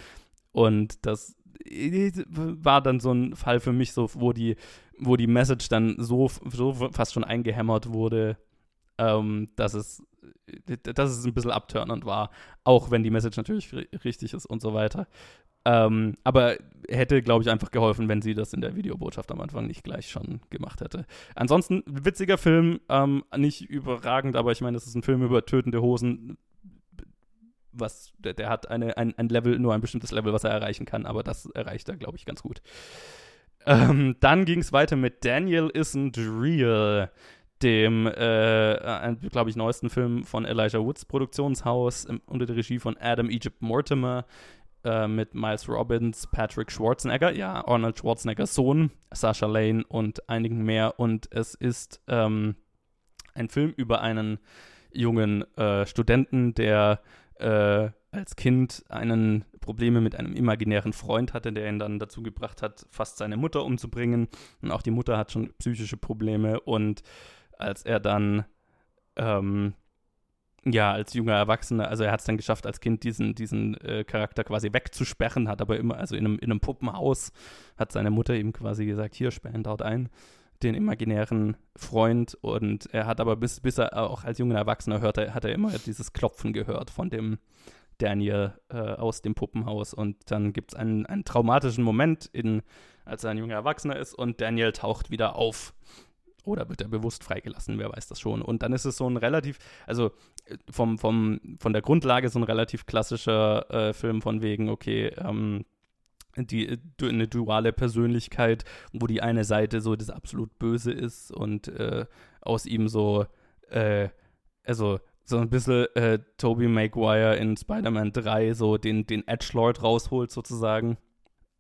Und das äh, war dann so ein Fall für mich, so, wo die, wo die Message dann so, so fast schon eingehämmert wurde, ähm, dass es dass es ein bisschen abtörnend war, auch wenn die Message natürlich richtig ist und so weiter. Ähm, aber hätte, glaube ich, einfach geholfen, wenn sie das in der Videobotschaft am Anfang nicht gleich schon gemacht hätte. Ansonsten, witziger Film, ähm, nicht überragend, aber ich meine, es ist ein Film über tötende Hosen. Was, der, der hat eine, ein, ein Level, nur ein bestimmtes Level, was er erreichen kann, aber das erreicht er, glaube ich, ganz gut. Ähm, dann ging es weiter mit Daniel Isn't Real, dem, äh, glaube ich, neuesten Film von Elijah Woods Produktionshaus im, unter der Regie von Adam Egypt Mortimer, äh, mit Miles Robbins, Patrick Schwarzenegger, ja, Arnold Schwarzeneggers Sohn, Sasha Lane und einigen mehr. Und es ist ähm, ein Film über einen jungen äh, Studenten, der äh, als Kind einen Probleme mit einem imaginären Freund hatte, der ihn dann dazu gebracht hat, fast seine Mutter umzubringen. Und auch die Mutter hat schon psychische Probleme. Und als er dann ähm, ja, als junger Erwachsener, also er hat es dann geschafft, als Kind diesen, diesen äh, Charakter quasi wegzusperren, hat aber immer, also in einem, in einem Puppenhaus, hat seine Mutter ihm quasi gesagt, hier, sperren dort ein, den imaginären Freund und er hat aber bis, bis er auch als junger Erwachsener hörte, hat er immer dieses Klopfen gehört von dem Daniel äh, aus dem Puppenhaus und dann gibt es einen, einen traumatischen Moment, in, als er ein junger Erwachsener ist und Daniel taucht wieder auf oder wird er bewusst freigelassen, wer weiß das schon. Und dann ist es so ein relativ, also äh, vom, vom, von der Grundlage so ein relativ klassischer äh, Film von wegen, okay, ähm, die, äh, eine duale Persönlichkeit, wo die eine Seite so das absolut Böse ist und äh, aus ihm so, äh, also so ein bisschen äh, Tobey Maguire in Spider-Man 3 so den, den Edgelord rausholt sozusagen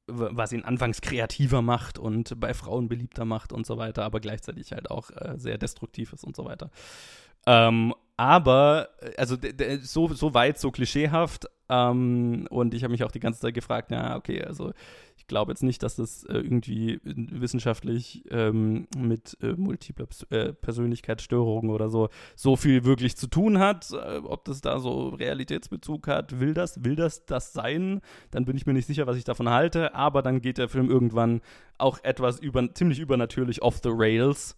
was ihn anfangs kreativer macht und bei Frauen beliebter macht und so weiter, aber gleichzeitig halt auch äh, sehr destruktiv ist und so weiter. Ähm, aber, also so, so weit, so klischeehaft. Ähm, und ich habe mich auch die ganze Zeit gefragt, na, okay, also ich glaube jetzt nicht, dass das äh, irgendwie wissenschaftlich ähm, mit äh, multipler äh, Persönlichkeitsstörungen oder so so viel wirklich zu tun hat. Äh, ob das da so Realitätsbezug hat, will das, will das das sein? Dann bin ich mir nicht sicher, was ich davon halte. Aber dann geht der Film irgendwann auch etwas über, ziemlich übernatürlich off the rails.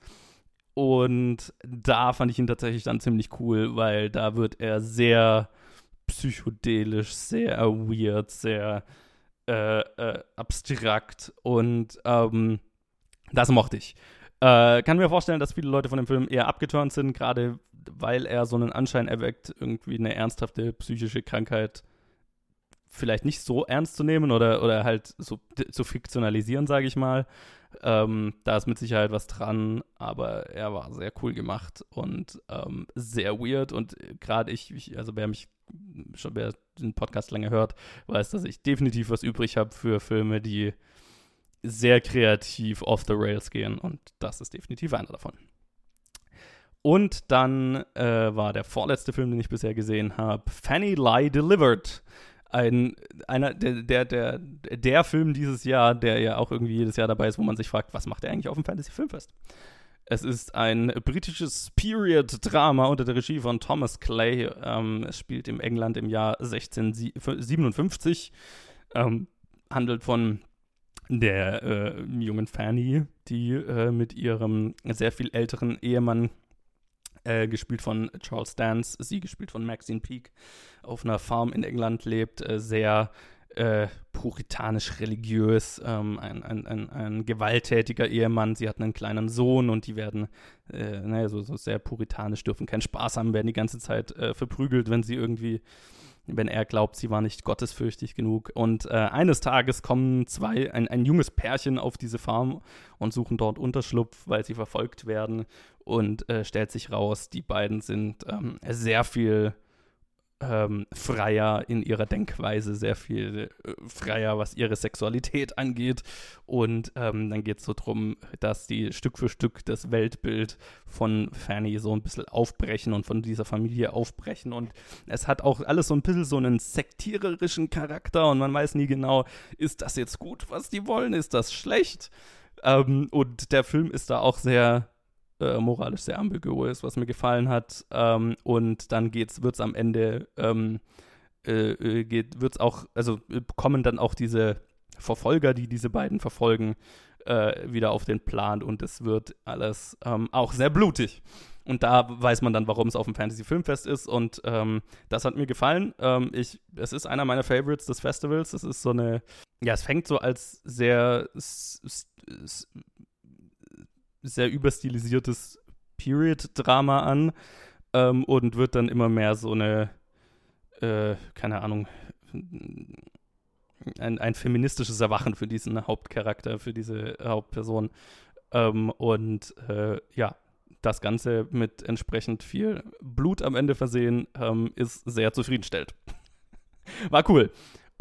Und da fand ich ihn tatsächlich dann ziemlich cool, weil da wird er sehr psychedelisch, sehr weird, sehr äh, äh, abstrakt und ähm, das mochte ich. Äh, kann mir vorstellen, dass viele Leute von dem Film eher abgeturnt sind, gerade weil er so einen Anschein erweckt, irgendwie eine ernsthafte psychische Krankheit vielleicht nicht so ernst zu nehmen oder, oder halt so zu fiktionalisieren, sage ich mal. Ähm, da ist mit Sicherheit was dran, aber er war sehr cool gemacht und ähm, sehr weird. Und gerade ich, ich, also wer mich schon, wer den Podcast länger hört, weiß, dass ich definitiv was übrig habe für Filme, die sehr kreativ off the rails gehen. Und das ist definitiv einer davon. Und dann äh, war der vorletzte Film, den ich bisher gesehen habe, Fanny Lie Delivered ein, einer, der, der, der, der Film dieses Jahr, der ja auch irgendwie jedes Jahr dabei ist, wo man sich fragt, was macht er eigentlich auf dem Fantasy Filmfest? Es ist ein britisches Period-Drama unter der Regie von Thomas Clay. Ähm, es spielt im England im Jahr 1657. Ähm, handelt von der äh, jungen Fanny, die äh, mit ihrem sehr viel älteren Ehemann äh, gespielt von Charles Dance, sie gespielt von Maxine Peake, auf einer Farm in England lebt, äh, sehr äh, puritanisch religiös, ähm, ein, ein, ein, ein, gewalttätiger Ehemann, sie hat einen kleinen Sohn und die werden, äh, naja, so, so, sehr puritanisch, dürfen keinen Spaß haben, werden die ganze Zeit äh, verprügelt, wenn sie irgendwie wenn er glaubt, sie war nicht gottesfürchtig genug. Und äh, eines Tages kommen zwei, ein, ein junges Pärchen auf diese Farm und suchen dort Unterschlupf, weil sie verfolgt werden. Und äh, stellt sich raus, die beiden sind ähm, sehr viel ähm, freier in ihrer Denkweise, sehr viel äh, freier, was ihre Sexualität angeht. Und ähm, dann geht es so darum, dass die Stück für Stück das Weltbild von Fanny so ein bisschen aufbrechen und von dieser Familie aufbrechen. Und es hat auch alles so ein bisschen so einen sektiererischen Charakter und man weiß nie genau, ist das jetzt gut, was die wollen, ist das schlecht? Ähm, und der Film ist da auch sehr äh, moralisch sehr ambigu ist, was mir gefallen hat. Ähm, und dann geht's, wird's am Ende, ähm, äh, äh geht, wird's auch, also äh, kommen dann auch diese Verfolger, die diese beiden verfolgen, äh, wieder auf den Plan und es wird alles ähm, auch sehr blutig. Und da weiß man dann, warum es auf dem Fantasy Filmfest ist. Und ähm, das hat mir gefallen. Ähm, ich, es ist einer meiner Favorites des Festivals. Es ist so eine, ja, es fängt so als sehr sehr überstilisiertes Period-Drama an ähm, und wird dann immer mehr so eine, äh, keine Ahnung, ein, ein feministisches Erwachen für diesen Hauptcharakter, für diese Hauptperson. Ähm, und äh, ja, das Ganze mit entsprechend viel Blut am Ende versehen, ähm, ist sehr zufriedenstellend. War cool.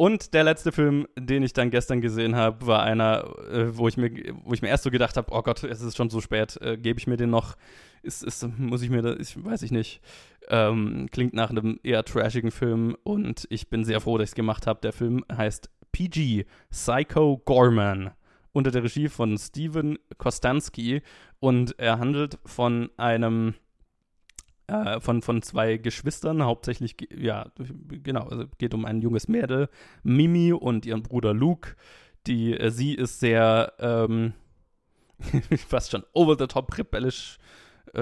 Und der letzte Film, den ich dann gestern gesehen habe, war einer, äh, wo, ich mir, wo ich mir erst so gedacht habe, oh Gott, es ist schon so spät, äh, gebe ich mir den noch? Ist, ist, muss ich mir das, ich weiß ich nicht. Ähm, klingt nach einem eher trashigen Film und ich bin sehr froh, dass ich es gemacht habe. Der Film heißt PG, Psycho Gorman, unter der Regie von Steven Kostanski und er handelt von einem äh, von, von zwei Geschwistern, hauptsächlich, ja, genau, also geht um ein junges Mädel, Mimi und ihren Bruder Luke. Die, äh, sie ist sehr, ähm, fast schon over the top rebellisch, äh,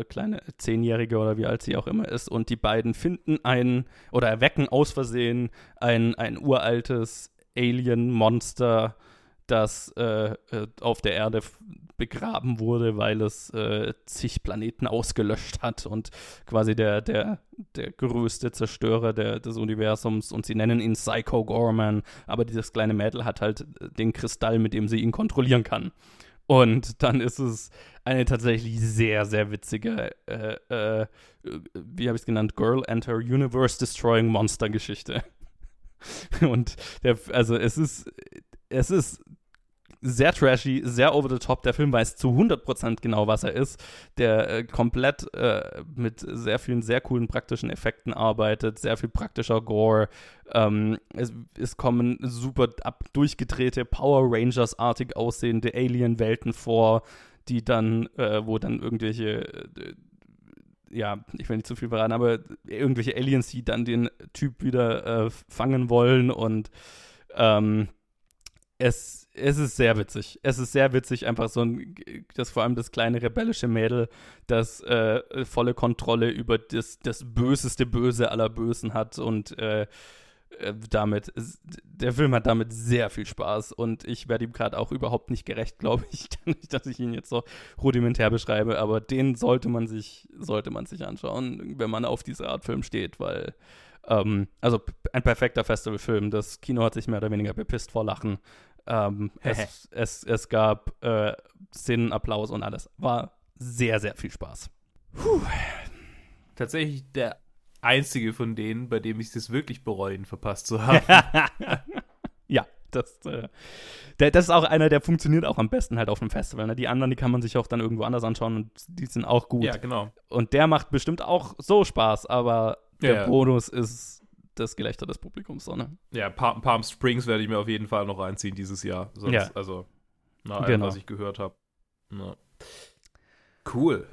äh, kleine Zehnjährige oder wie alt sie auch immer ist. Und die beiden finden ein oder erwecken aus Versehen ein, ein uraltes Alien-Monster, das äh, äh, auf der Erde begraben wurde, weil es äh, zig Planeten ausgelöscht hat und quasi der, der, der größte Zerstörer der, des Universums und sie nennen ihn Psycho Gorman, aber dieses kleine Mädel hat halt den Kristall, mit dem sie ihn kontrollieren kann. Und dann ist es eine tatsächlich sehr, sehr witzige, äh, äh, wie habe ich es genannt, Girl Enter Universe Destroying Monster Geschichte. Und der, also es ist, es ist sehr trashy, sehr over the top. Der Film weiß zu 100% genau, was er ist. Der äh, komplett äh, mit sehr vielen sehr coolen praktischen Effekten arbeitet, sehr viel praktischer Gore. Ähm, es, es, kommen super ab durchgedrehte Power Rangers-artig aussehende Alien-Welten vor, die dann, äh, wo dann irgendwelche äh, ja, ich will nicht zu viel verraten, aber irgendwelche Aliens, die dann den Typ wieder äh, fangen wollen und ähm, es, es ist sehr witzig. Es ist sehr witzig, einfach so ein, das vor allem das kleine rebellische Mädel, das äh, volle Kontrolle über das, das böseste Böse aller Bösen hat und äh, äh damit, der Film hat damit sehr viel Spaß und ich werde ihm gerade auch überhaupt nicht gerecht, glaube ich, nicht, dass ich ihn jetzt so rudimentär beschreibe, aber den sollte man sich, sollte man sich anschauen, wenn man auf diese Art Film steht, weil ähm, also ein perfekter Festivalfilm. Das Kino hat sich mehr oder weniger bepisst vor Lachen. Ähm, es, es, es, gab äh, Sinn, Applaus und alles. War sehr, sehr viel Spaß. Puh. Tatsächlich der einzige von denen, bei dem ich es wirklich bereuen, verpasst zu haben. ja, das, äh, der, das ist auch einer, der funktioniert auch am besten halt auf einem Festival. Ne? Die anderen, die kann man sich auch dann irgendwo anders anschauen und die sind auch gut. Ja, genau. Und der macht bestimmt auch so Spaß, aber der ja. Bonus ist das Gelächter des Publikums. So, ne? Ja, Palm, Palm Springs werde ich mir auf jeden Fall noch reinziehen dieses Jahr. Sonst, ja. Also, nach allem, genau. was ich gehört habe. Cool.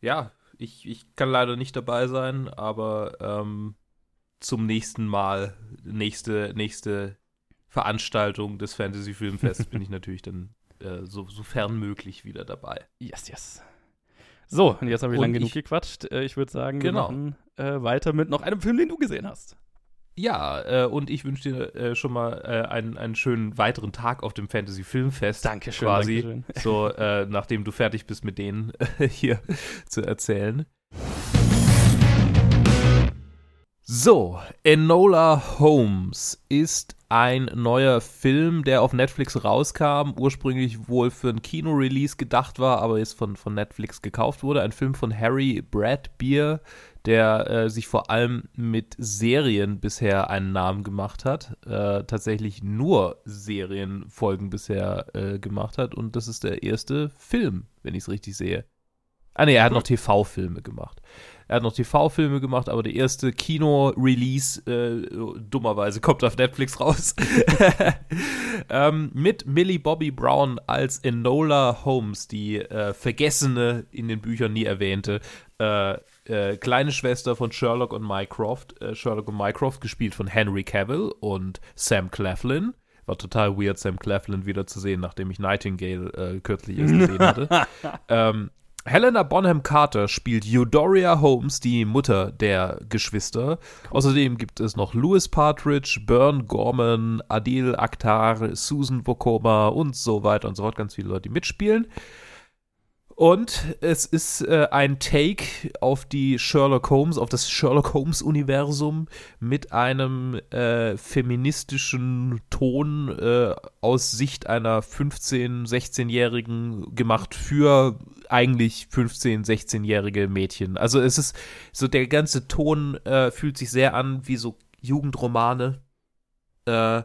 Ja, ich, ich kann leider nicht dabei sein, aber ähm, zum nächsten Mal, nächste, nächste Veranstaltung des Fantasy Filmfests bin ich natürlich dann äh, so, sofern möglich wieder dabei. Yes, yes. So, und jetzt habe ich lang genug gequatscht. Äh, ich würde sagen, genau. wir machen äh, weiter mit noch einem Film, den du gesehen hast. Ja, äh, und ich wünsche dir äh, schon mal äh, einen, einen schönen weiteren Tag auf dem Fantasy Filmfest. Dankeschön. Quasi. Dankeschön. So, äh, nachdem du fertig bist mit denen hier zu erzählen. So, Enola Holmes ist ein neuer Film, der auf Netflix rauskam, ursprünglich wohl für ein Kino-Release gedacht war, aber jetzt von, von Netflix gekauft wurde. Ein Film von Harry Bradbeer, der äh, sich vor allem mit Serien bisher einen Namen gemacht hat, äh, tatsächlich nur Serienfolgen bisher äh, gemacht hat und das ist der erste Film, wenn ich es richtig sehe. Ah ne, er hat noch TV-Filme gemacht. Er hat noch TV-Filme gemacht, aber der erste Kino-Release, äh, dummerweise, kommt auf Netflix raus. ähm, mit Millie Bobby Brown als Enola Holmes, die äh, vergessene, in den Büchern nie erwähnte, äh, äh kleine Schwester von Sherlock und Mycroft. Äh, Sherlock und Mycroft, gespielt von Henry Cavill und Sam Claflin. War total weird, Sam Claflin wieder zu sehen, nachdem ich Nightingale äh, kürzlich erst gesehen hatte. ähm, Helena Bonham Carter spielt Eudora Holmes, die Mutter der Geschwister. Außerdem gibt es noch Louis Partridge, Bern Gorman, Adil Akhtar, Susan Bokoma und so weiter und so fort. Ganz viele Leute, die mitspielen. Und es ist äh, ein Take auf die Sherlock Holmes, auf das Sherlock Holmes-Universum mit einem äh, feministischen Ton äh, aus Sicht einer 15-, 16-Jährigen gemacht für eigentlich 15-, 16-jährige Mädchen. Also es ist so, der ganze Ton äh, fühlt sich sehr an wie so Jugendromane. Äh,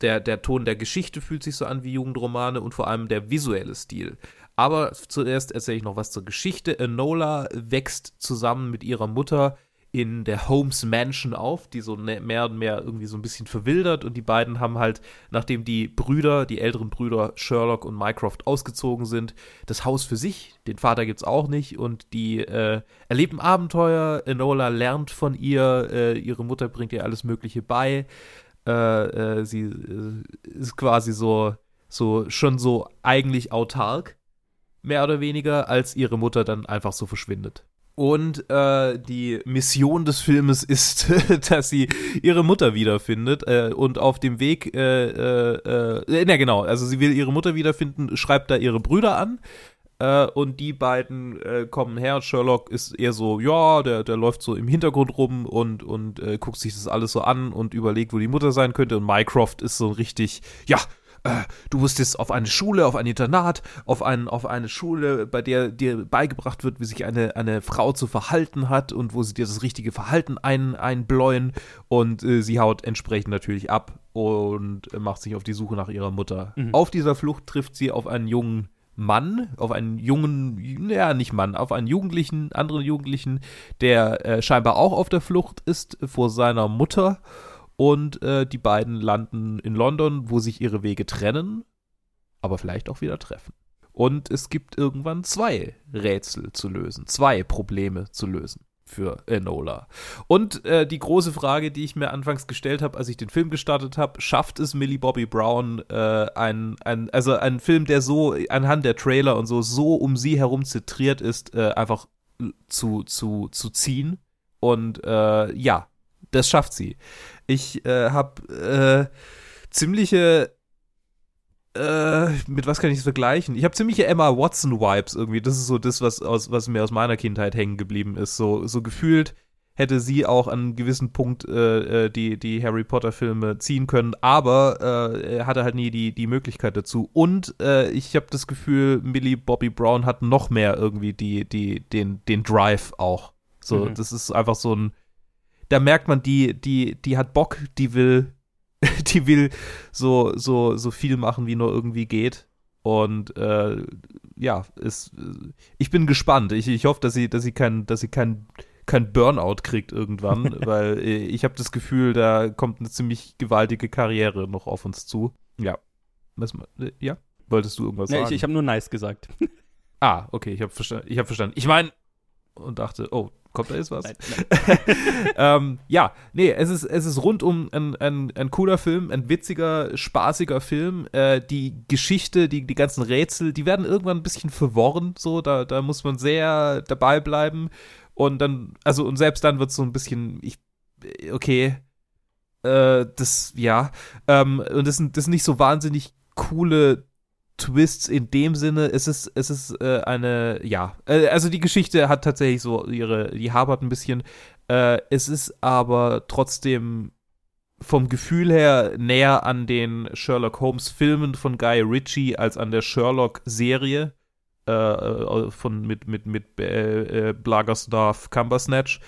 der, der Ton der Geschichte fühlt sich so an wie Jugendromane und vor allem der visuelle Stil. Aber zuerst erzähle ich noch was zur Geschichte. Enola wächst zusammen mit ihrer Mutter in der Holmes Mansion auf, die so ne, mehr und mehr irgendwie so ein bisschen verwildert. Und die beiden haben halt, nachdem die Brüder, die älteren Brüder Sherlock und Mycroft ausgezogen sind, das Haus für sich, den Vater gibt's auch nicht und die äh, erleben Abenteuer, Enola lernt von ihr, äh, ihre Mutter bringt ihr alles mögliche bei, äh, äh sie äh, ist quasi so, so, schon so eigentlich autark mehr oder weniger, als ihre Mutter dann einfach so verschwindet. Und äh, die Mission des Filmes ist, dass sie ihre Mutter wiederfindet äh, und auf dem Weg, äh, äh, äh, na genau, also sie will ihre Mutter wiederfinden, schreibt da ihre Brüder an äh, und die beiden äh, kommen her. Sherlock ist eher so, ja, der, der läuft so im Hintergrund rum und, und äh, guckt sich das alles so an und überlegt, wo die Mutter sein könnte und Mycroft ist so richtig, ja, äh, du musstest auf eine Schule, auf ein Internat, auf, ein, auf eine Schule, bei der dir beigebracht wird, wie sich eine, eine Frau zu verhalten hat und wo sie dir das richtige Verhalten ein, einbläuen und äh, sie haut entsprechend natürlich ab und macht sich auf die Suche nach ihrer Mutter. Mhm. Auf dieser Flucht trifft sie auf einen jungen Mann, auf einen jungen, ja, nicht Mann, auf einen Jugendlichen, anderen Jugendlichen, der äh, scheinbar auch auf der Flucht ist vor seiner Mutter. Und äh, die beiden landen in London, wo sich ihre Wege trennen, aber vielleicht auch wieder treffen. Und es gibt irgendwann zwei Rätsel zu lösen, zwei Probleme zu lösen für Enola. Und äh, die große Frage, die ich mir anfangs gestellt habe, als ich den Film gestartet habe, schafft es Millie Bobby Brown, äh, ein, ein, also ein Film, der so anhand der Trailer und so, so um sie herum zentriert ist, äh, einfach zu, zu, zu ziehen. Und äh, ja, das schafft sie. Ich äh, habe äh, ziemliche äh, mit was kann ich es vergleichen? Ich habe ziemliche Emma Watson-Vibes irgendwie. Das ist so das, was, aus, was mir aus meiner Kindheit hängen geblieben ist. So, so gefühlt hätte sie auch an einem gewissen Punkt äh, äh die, die Harry Potter-Filme ziehen können, aber äh, er hatte halt nie die, die Möglichkeit dazu. Und äh, ich habe das Gefühl, Millie Bobby Brown hat noch mehr irgendwie die, die, den, den Drive auch. So, mhm. das ist einfach so ein. Da merkt man, die, die, die hat Bock, die will, die will so, so, so viel machen, wie nur irgendwie geht. Und äh, ja, ist, ich bin gespannt. Ich, ich hoffe, dass sie, dass sie kein, dass sie kein, kein Burnout kriegt irgendwann, weil äh, ich habe das Gefühl, da kommt eine ziemlich gewaltige Karriere noch auf uns zu. Ja. Was, äh, ja? Wolltest du irgendwas nee, sagen? Ich, ich habe nur nice gesagt. ah, okay, ich habe verstanden. Ich habe verstanden. Ich meine und dachte, oh, Kommt da jetzt was? Nein, nein. ähm, ja, nee, es ist, es ist rundum ein, ein, ein cooler Film, ein witziger, spaßiger Film. Äh, die Geschichte, die, die ganzen Rätsel, die werden irgendwann ein bisschen verworren, so, da, da muss man sehr dabei bleiben. Und dann, also, und selbst dann wird es so ein bisschen, ich, okay, äh, das, ja, ähm, und das sind, das sind nicht so wahnsinnig coole Twists in dem Sinne, es ist, es ist äh, eine, ja, äh, also die Geschichte hat tatsächlich so ihre, die habert ein bisschen. Äh, es ist aber trotzdem vom Gefühl her näher an den Sherlock Holmes Filmen von Guy Ritchie als an der Sherlock Serie äh, äh, von mit mit mit äh, Blagersdorf Cumbersnatch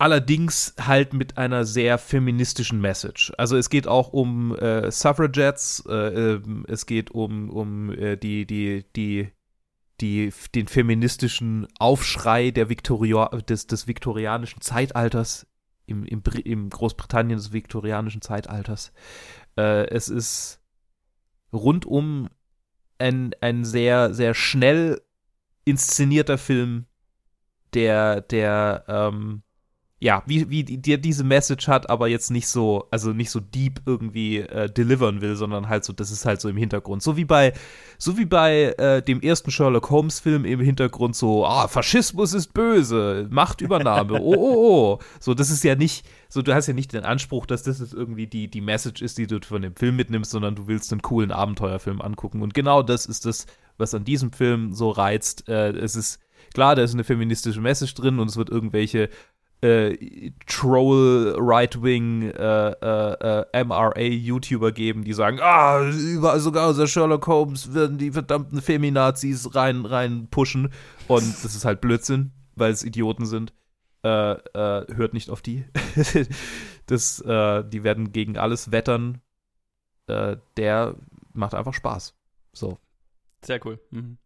allerdings halt mit einer sehr feministischen Message. Also es geht auch um äh, Suffragettes, äh, äh, es geht um, um äh, die, die, die, die, den feministischen Aufschrei der Victoria des, des viktorianischen Zeitalters, im, im, im Großbritannien des viktorianischen Zeitalters. Äh, es ist rundum ein, ein sehr, sehr schnell inszenierter Film, der, der, ähm, ja, wie, wie dir diese Message hat, aber jetzt nicht so, also nicht so deep irgendwie äh, delivern will, sondern halt so, das ist halt so im Hintergrund. So wie bei, so wie bei äh, dem ersten Sherlock Holmes-Film im Hintergrund so, ah, Faschismus ist böse, Machtübernahme, oh, oh, oh. So, das ist ja nicht, so, du hast ja nicht den Anspruch, dass das jetzt irgendwie die, die Message ist, die du von dem Film mitnimmst, sondern du willst einen coolen Abenteuerfilm angucken. Und genau das ist das, was an diesem Film so reizt. Äh, es ist, klar, da ist eine feministische Message drin und es wird irgendwelche äh, Troll Right-Wing äh, äh, äh MRA-YouTuber geben, die sagen, ah, überall sogar unser Sherlock Holmes werden die verdammten Feminazis rein, rein pushen. Und das ist halt Blödsinn, weil es Idioten sind. Äh, äh, hört nicht auf die. das, die werden gegen alles wettern. der macht einfach Spaß. So. Sehr cool. Mhm.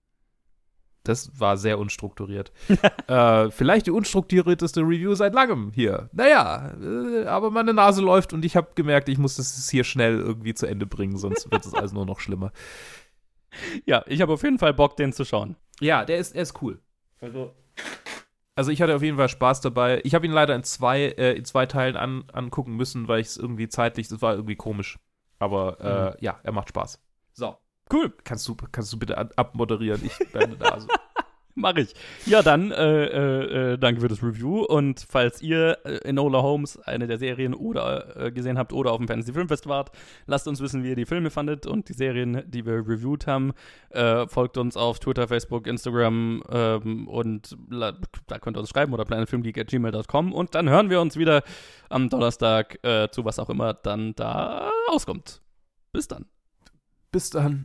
Das war sehr unstrukturiert. äh, vielleicht die unstrukturierteste Review seit langem hier. Naja, äh, aber meine Nase läuft und ich habe gemerkt, ich muss das hier schnell irgendwie zu Ende bringen, sonst wird es alles nur noch schlimmer. Ja, ich habe auf jeden Fall Bock, den zu schauen. Ja, der ist, er ist cool. Also, also ich hatte auf jeden Fall Spaß dabei. Ich habe ihn leider in zwei, äh, in zwei Teilen an, angucken müssen, weil ich es irgendwie zeitlich, das war irgendwie komisch. Aber äh, mhm. ja, er macht Spaß. So. Cool. Kannst du, kannst du bitte abmoderieren? Ich bin da. Mach ich. Ja, dann äh, äh, äh, danke für das Review. Und falls ihr äh, Enola Holmes, eine der Serien, oder äh, gesehen habt oder auf dem Fantasy Filmfest wart, lasst uns wissen, wie ihr die Filme fandet und die Serien, die wir reviewed haben. Äh, folgt uns auf Twitter, Facebook, Instagram ähm, und da könnt ihr uns schreiben oder planetfilmgeek.gmail.com und dann hören wir uns wieder am Donnerstag zu was auch immer dann da rauskommt. Bis dann. Bis dann.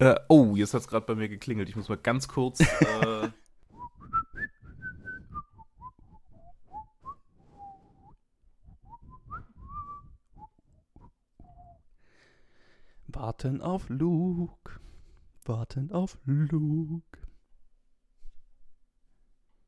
Äh, oh, jetzt hat es gerade bei mir geklingelt. Ich muss mal ganz kurz. Äh, Warten auf Luke. Warten auf Luke.